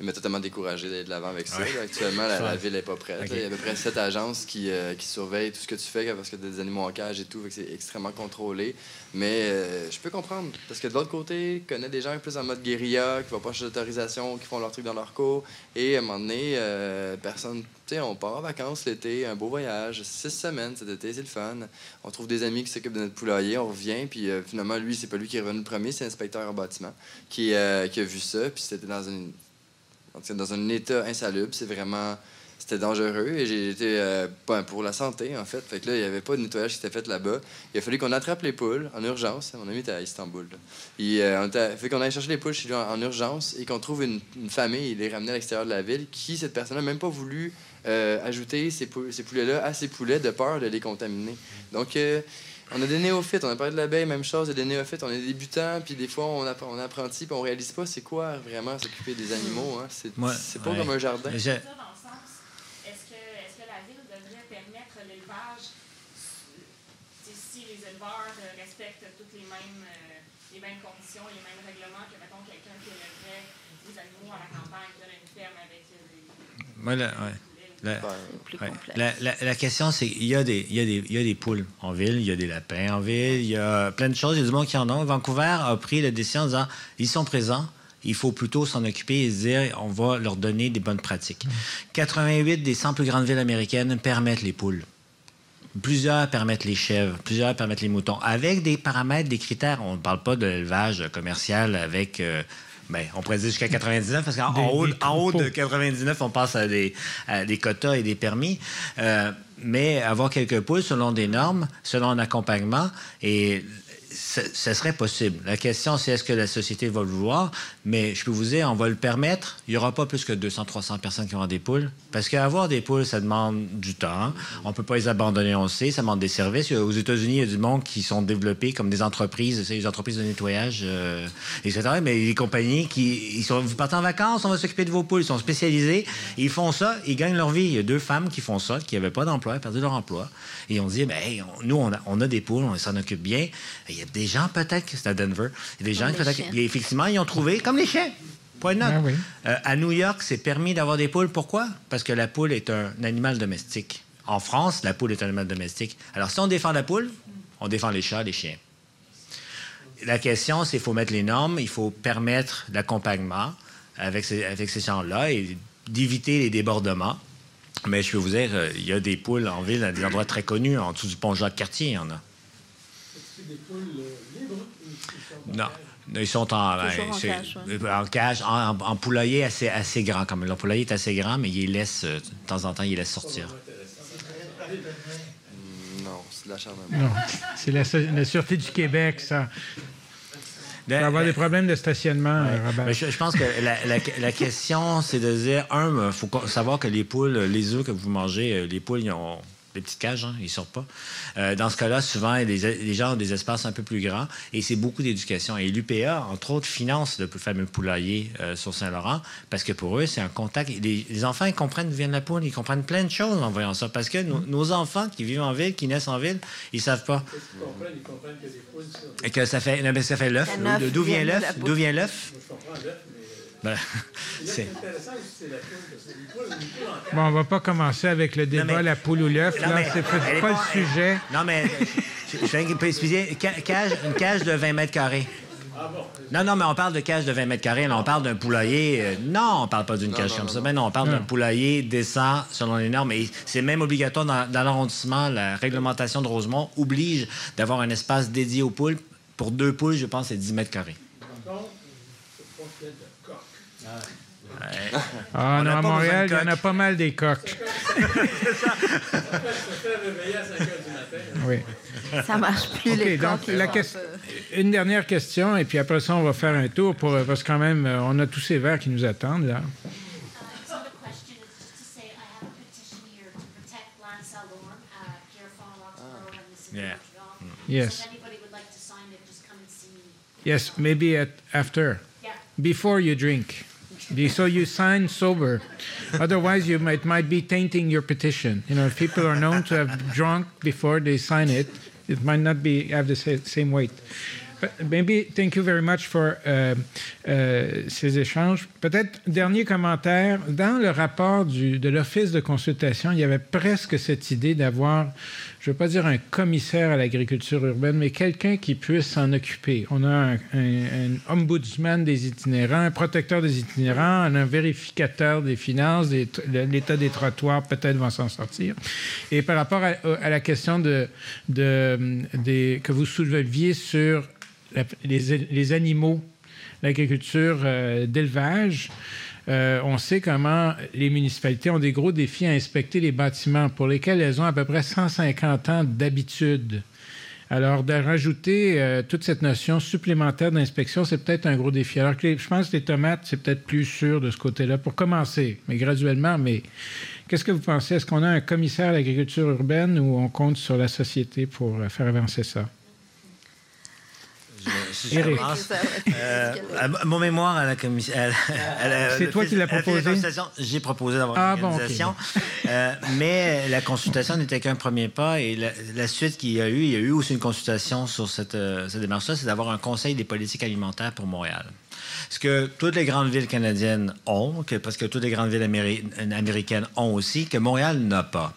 Il m'a totalement découragé d'aller de l'avant avec ça. Actuellement, la, ville n'est pas prête. Il y a à peu près sept agences qui, euh, qui, surveillent tout ce que tu fais parce que tu as des animaux en cage et tout. C'est extrêmement contrôlé. Mais euh, je peux comprendre. Parce que de l'autre côté, je connais des gens plus en mode guérilla, qui vont pas chercher d'autorisation, qui font leur truc dans leur cours. Et à un moment donné, euh, personne. Tu sais, on part en vacances l'été, un beau voyage, six semaines cet été, c'est le fun. On trouve des amis qui s'occupent de notre poulailler, on revient, puis finalement, lui, c'est pas lui qui est revenu le premier, c'est l'inspecteur en bâtiment qui, qui a vu ça, puis c'était dans une dans un état insalubre. C'est vraiment. C'était dangereux et j'ai été euh, pour la santé, en fait. Fait là, il n'y avait pas de nettoyage qui était fait là-bas. Il a fallu qu'on attrape les poules en urgence. Mon ami était à Istanbul. Il euh, a fait qu'on aille chercher les poules chez lui en, urgence et qu'on trouve une, famille. Il les ramenait à l'extérieur de la ville qui, cette personne n'a même pas voulu euh, ajouter ces, ces poulets-là à ses poulets de peur de les contaminer. Donc, on a des néophytes, on a parlé de l'abeille, même chose, il y a des néophytes, on est débutants, puis des fois on, on apprenti, puis on réalise pas c'est quoi vraiment s'occuper des animaux. Hein. C'est pas comme un jardin. Est-ce que, la ville devrait permettre l'élevage si les éleveurs respectent toutes les mêmes, euh, les mêmes conditions, les mêmes règlements que, mettons, quelqu'un qui élèverait des animaux à la campagne, qui a une ferme avec euh, des. Voilà, ouais. La, question, c'est il y, a des, il, y a des, il y a des poules en ville, il y a des lapins en ville, il y a plein de choses. Il y a du monde qui en ont. Vancouver a pris la décision en disant ils sont présents, il faut plutôt s'en occuper et dire on va leur donner des bonnes pratiques. 88 des 100 plus grandes villes américaines permettent les poules. Plusieurs permettent les chèvres, plusieurs permettent les moutons, avec des paramètres, des critères. On ne parle pas de l'élevage commercial avec euh, ben, on pourrait dire jusqu'à 99, parce qu'en haut, en haut de 99, on passe à des, des quotas et des permis. Euh, mais avoir quelques poules selon des normes, selon un accompagnement, et ce serait possible. La question, c'est est-ce que la société va le vouloir? Mais je peux vous dire, on va le permettre. Il n'y aura pas plus que 200-300 personnes qui auront des poules. Parce qu'avoir des poules, ça demande du temps. On ne peut pas les abandonner, on sait. Ça demande des services. Aux États-Unis, il y a du monde qui sont développés comme des entreprises, des entreprises de nettoyage, euh, etc. Mais les compagnies qui ils sont, vous partez en vacances, on va s'occuper de vos poules. Ils sont spécialisés. Ils font ça, ils gagnent leur vie. Il y a deux femmes qui font ça, qui n'avaient pas d'emploi, perdu leur emploi. Et on dit, ben, nous, on a, on a, des poules, on s'en occupe bien. Il y a des gens, peut-être, c'est à Denver, il y a des gens, peut-être, effectivement, ils ont trouvé, comme les chiens. Point de note. Ah oui. Euh, à New York, c'est permis d'avoir des poules. Pourquoi? Parce que la poule est un animal domestique. En France, la poule est un animal domestique. Alors, si on défend la poule, on défend les chats, les chiens. La question, c'est qu'il faut mettre les normes, il faut permettre l'accompagnement avec ces, avec ces gens-là et d'éviter les débordements. Mais je peux vous dire, euh, il y a des poules en ville, à des endroits très connus, en dessous du pont Jacques-Cartier, il y en a. C'est des poules euh, libres Non. Ils sont en, Toujours en c'est- cage, ouais. en cage, en, en- en poulailler assez, assez grand. Comme leur poulailler est assez grand, mais ils les laissent, euh, de temps en temps, ils laissent sortir. Non, c'est de l'acharnement. Non, c'est la, la Sûreté du Québec, ça. Il va y avoir des problèmes de stationnement, euh, Robert. Mais je, je pense que la, la- la question, c'est de dire, un, il faut co- savoir que les poules, les œufs que vous mangez, euh, les poules, ils ont des petites cages, hein, ils sortent pas. Euh, dans ce cas-là, souvent, les, les gens ont des espaces un peu plus grands et c'est beaucoup d'éducation. Et l'UPA, entre autres, finance le fameux poulailler euh, sur Saint-Laurent parce que pour eux, c'est un contact. Les, les enfants, ils comprennent d'où vient la poule, ils comprennent plein de choses en voyant ça. Parce que nos, nos enfants qui vivent en ville, qui naissent en ville, ils savent pas. Ils comprennent, ils comprennent que des poules. Et que ça fait, non, mais ça fait l'œuf. D'où vient l'œuf? D'où vient l'œuf? Ben, c'est... Bon, on va pas commencer avec le débat, mais- la poule ou l'œuf. Non, Là, mais c'est pas, pas le sujet. Non, mais je, expliquer. Cage, une cage de 20 mètres carrés. Non, non, mais on parle de cage de 20 mètres carrés. Là, on parle d'un poulailler. euh, non, on parle pas d'une cage non, comme non, ça. non. Mais non, on parle d'un poulailler décent selon les normes. Et c'est même obligatoire dans, dans l'arrondissement. La réglementation de Rosemont oblige d'avoir un espace dédié aux poules. Pour deux poules, je pense, c'est 10 mètres carrés. par Ah On non, à Montréal, il y en a pas mal des coqs. Se faire réveiller à 5 heures du matin. hein. Oui. Ça marche plus, OK, les donc coques, la une dernière question, et puis après ça, on va faire un tour, pour, parce que quand même, euh, on a tous ces verres qui nous attended, là. Yeah. Yes. So if anybody would like to sign it, just come and see me. Yes, maybe at, after. Yeah. Before you drink. So you sign sober. Otherwise, you might, might be tainting your petition. You know, if people are known to have drunk before they sign it, it might not be have the same weight. Maybe thank you very much for euh, euh, ces échanges. Peut-être dernier commentaire. Dans le rapport de l'Office de consultation, il y avait presque cette idée d'avoir, je ne veux pas dire un commissaire à l'agriculture urbaine, mais quelqu'un qui puisse s'en occuper. On a un, un- un ombudsman des itinérants, un protecteur des itinérants, un vérificateur des finances, l'état des trottoirs, peut-être va s'en sortir. Et par rapport à, à la question de, de- des- que vous souleviez sur les, animaux, l'agriculture euh, d'élevage, euh, on sait comment les municipalités ont des gros défis à inspecter les bâtiments pour lesquels elles ont à peu près 150 ans d'habitude. Alors, de rajouter euh, toute cette notion supplémentaire d'inspection, c'est peut-être un gros défi. Alors que les- je pense que les tomates, c'est peut-être plus sûr de ce côté-là, pour commencer, mais graduellement. Mais qu'est-ce que vous pensez? Est-ce qu'on a un commissaire à l'agriculture urbaine ou on compte sur la société pour faire avancer ça? Je- je Eric. Euh, mon mémoire à la commission. C'est toi qui l'as proposé? J'ai proposé d'avoir Ah, une bon, ok. organisation. Euh, mais la consultation n'était qu'un premier pas. Et la, la suite qu'il y a eu, il y a eu aussi une consultation sur cette, euh, cette démarche-là, c'est d'avoir un conseil des politiques alimentaires pour Montréal. Ce que toutes les grandes villes canadiennes ont, que, parce que toutes les grandes villes améri- américaines ont aussi, que Montréal n'a pas.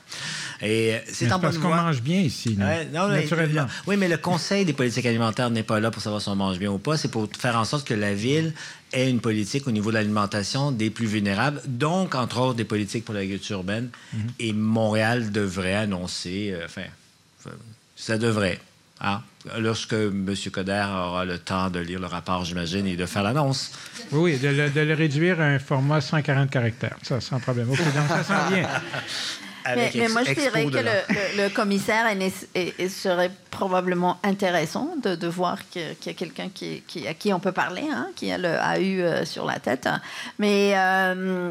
Et c'est en parce qu'on mange bien ici, non? Ouais, non, mais- naturellement. oui, mais le Conseil des politiques alimentaires n'est pas là pour savoir si on mange bien ou pas. C'est pour faire en sorte que la ville ait une politique au niveau de l'alimentation des plus vulnérables, donc, entre autres, des politiques pour l'agriculture urbaine. Mhm. Et Montréal devrait annoncer, euh, enfin, euh, ça devrait. hein, Lorsque M. Coder aura le temps de lire le rapport, j'imagine, et de faire l'annonce. Oui, de le, de le réduire à un format 140 caractères. Ça, sans problème. OK, donc ça s'en vient. [laughs] Mais, Avec mais ex- moi, je dirais que le, le- le commissaire est serait probablement intéressant de, de voir qu'il y a quelqu'un qui, qui- à qui on peut parler, hein, qui a le AU euh, sur la tête. Mais euh,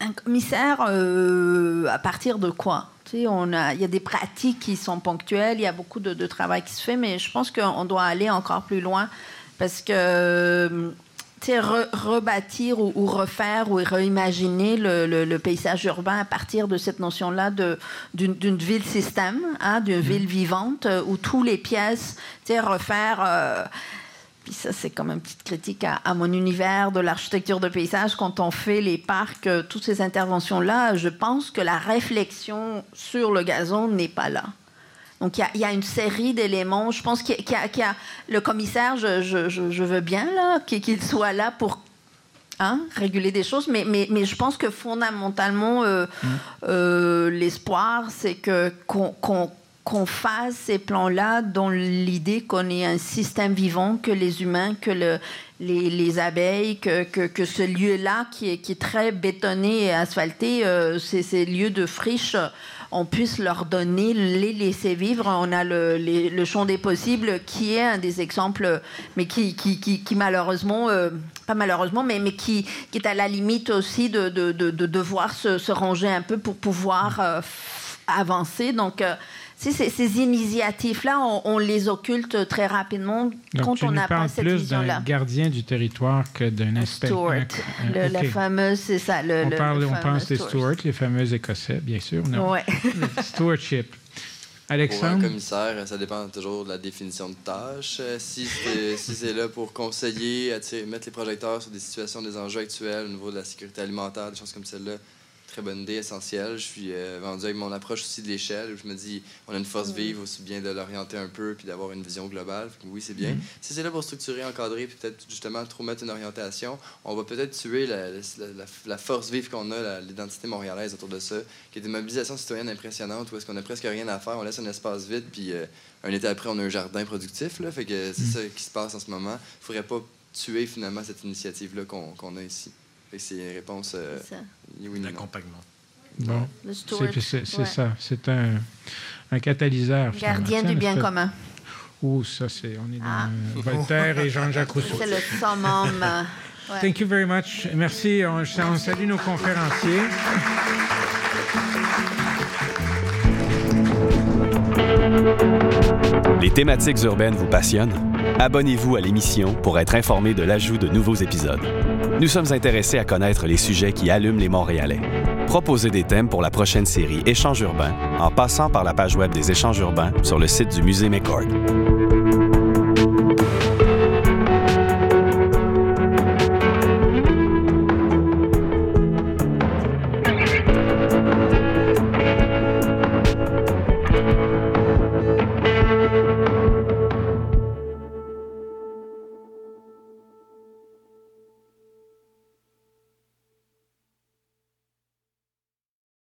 un commissaire, euh, à partir de quoi? A, Il y a des pratiques qui sont ponctuelles, il y a beaucoup de, de travail qui se fait, mais je pense qu'on doit aller encore plus loin parce que re- rebâtir ou, ou refaire ou réimaginer le, le- le paysage urbain à partir de cette notion-là de- d'une ville système, hein, d'une ville vivante euh, où tous les pièces, refaire. euh, puis ça c'est comme une petite critique à, à mon univers de l'architecture de paysage, quand on fait les parcs, euh, toutes ces interventions-là, je pense que la réflexion sur le gazon n'est pas là. Donc, il y, a- il y a une série d'éléments. Je pense qu'il y, a- y y le commissaire, je, je- je- je veux bien qu'il soit là pour hein, réguler des choses, mais, mais, mais je pense que fondamentalement, euh, euh, l'espoir, c'est que qu'on fasse ces plans-là dans l'idée qu'on est un système vivant, que les humains, que le, les, les abeilles, que, que, que ce lieu-là qui est, qui est très bétonné et asphalté, euh, ces, ces lieux de friche, on puisse leur donner, les laisser vivre. On a le, champ des possibles qui est un des exemples, mais qui, malheureusement, euh, pas malheureusement, mais, qui, est à la limite aussi de, de, de, de devoir se, ranger un peu pour pouvoir euh, avancer. Donc, euh, ces, ces initiatives-là, on, on les occulte très rapidement Donc, quand on n'a pas cette plus d'un gardien du territoire que d'un inspecteur. Stewart, le- la fameuse, c'est ça. Le, on le- parle, le on pense des Stewart. Stuart, les fameux Écossais, bien sûr. Non? Ouais. Le [laughs] Stewardship. Pour un Alexandre, commissaire, ça dépend toujours de la définition de tâche. Euh, Si c'est si c'est là pour conseiller, attirer- mettre les projecteurs sur des situations, des enjeux actuels au niveau de la sécurité alimentaire, des choses comme celle-là, très bonne idée, essentielle. Je suis euh, vendu avec mon approche aussi de l'échelle, où je me dis, on a une force vive, aussi bien de l'orienter un peu, puis d'avoir une vision globale. Que oui, c'est bien. Si c'est là pour structurer, encadrer, puis peut-être justement trop mettre une orientation, on va peut-être tuer la, la- la- la force vive qu'on a, l'identité montréalaise autour de ça, qui est une mobilisation citoyenne impressionnante, où est-ce qu'on a presque rien à faire, on laisse un espace vide, puis euh, un été après, on a un jardin productif. Là, fait que c'est ça qui se passe en ce moment. Il faudrait pas tuer finalement cette initiative-là qu'on qu'on a ici. C'est une réponse euh, oui. L'accompagnement. bon, c'est ouais. ça. C'est un, un catalyseur. Gardien du bien commun. Oh, ça, c'est. On est dans Ah. euh, Voltaire et Jean-Jacques Rousseau. C'est le summum. euh, ouais. Thank you very much. Merci. On, on salue nos conférenciers. Les thématiques urbaines vous passionnent? Abonnez-vous à l'émission pour être informé de l'ajout de nouveaux épisodes. Nous sommes intéressés à connaître les sujets qui allument les Montréalais. Proposez des thèmes pour la prochaine série Échanges urbains en passant par la page web des Échanges urbains sur le site du Musée McCord.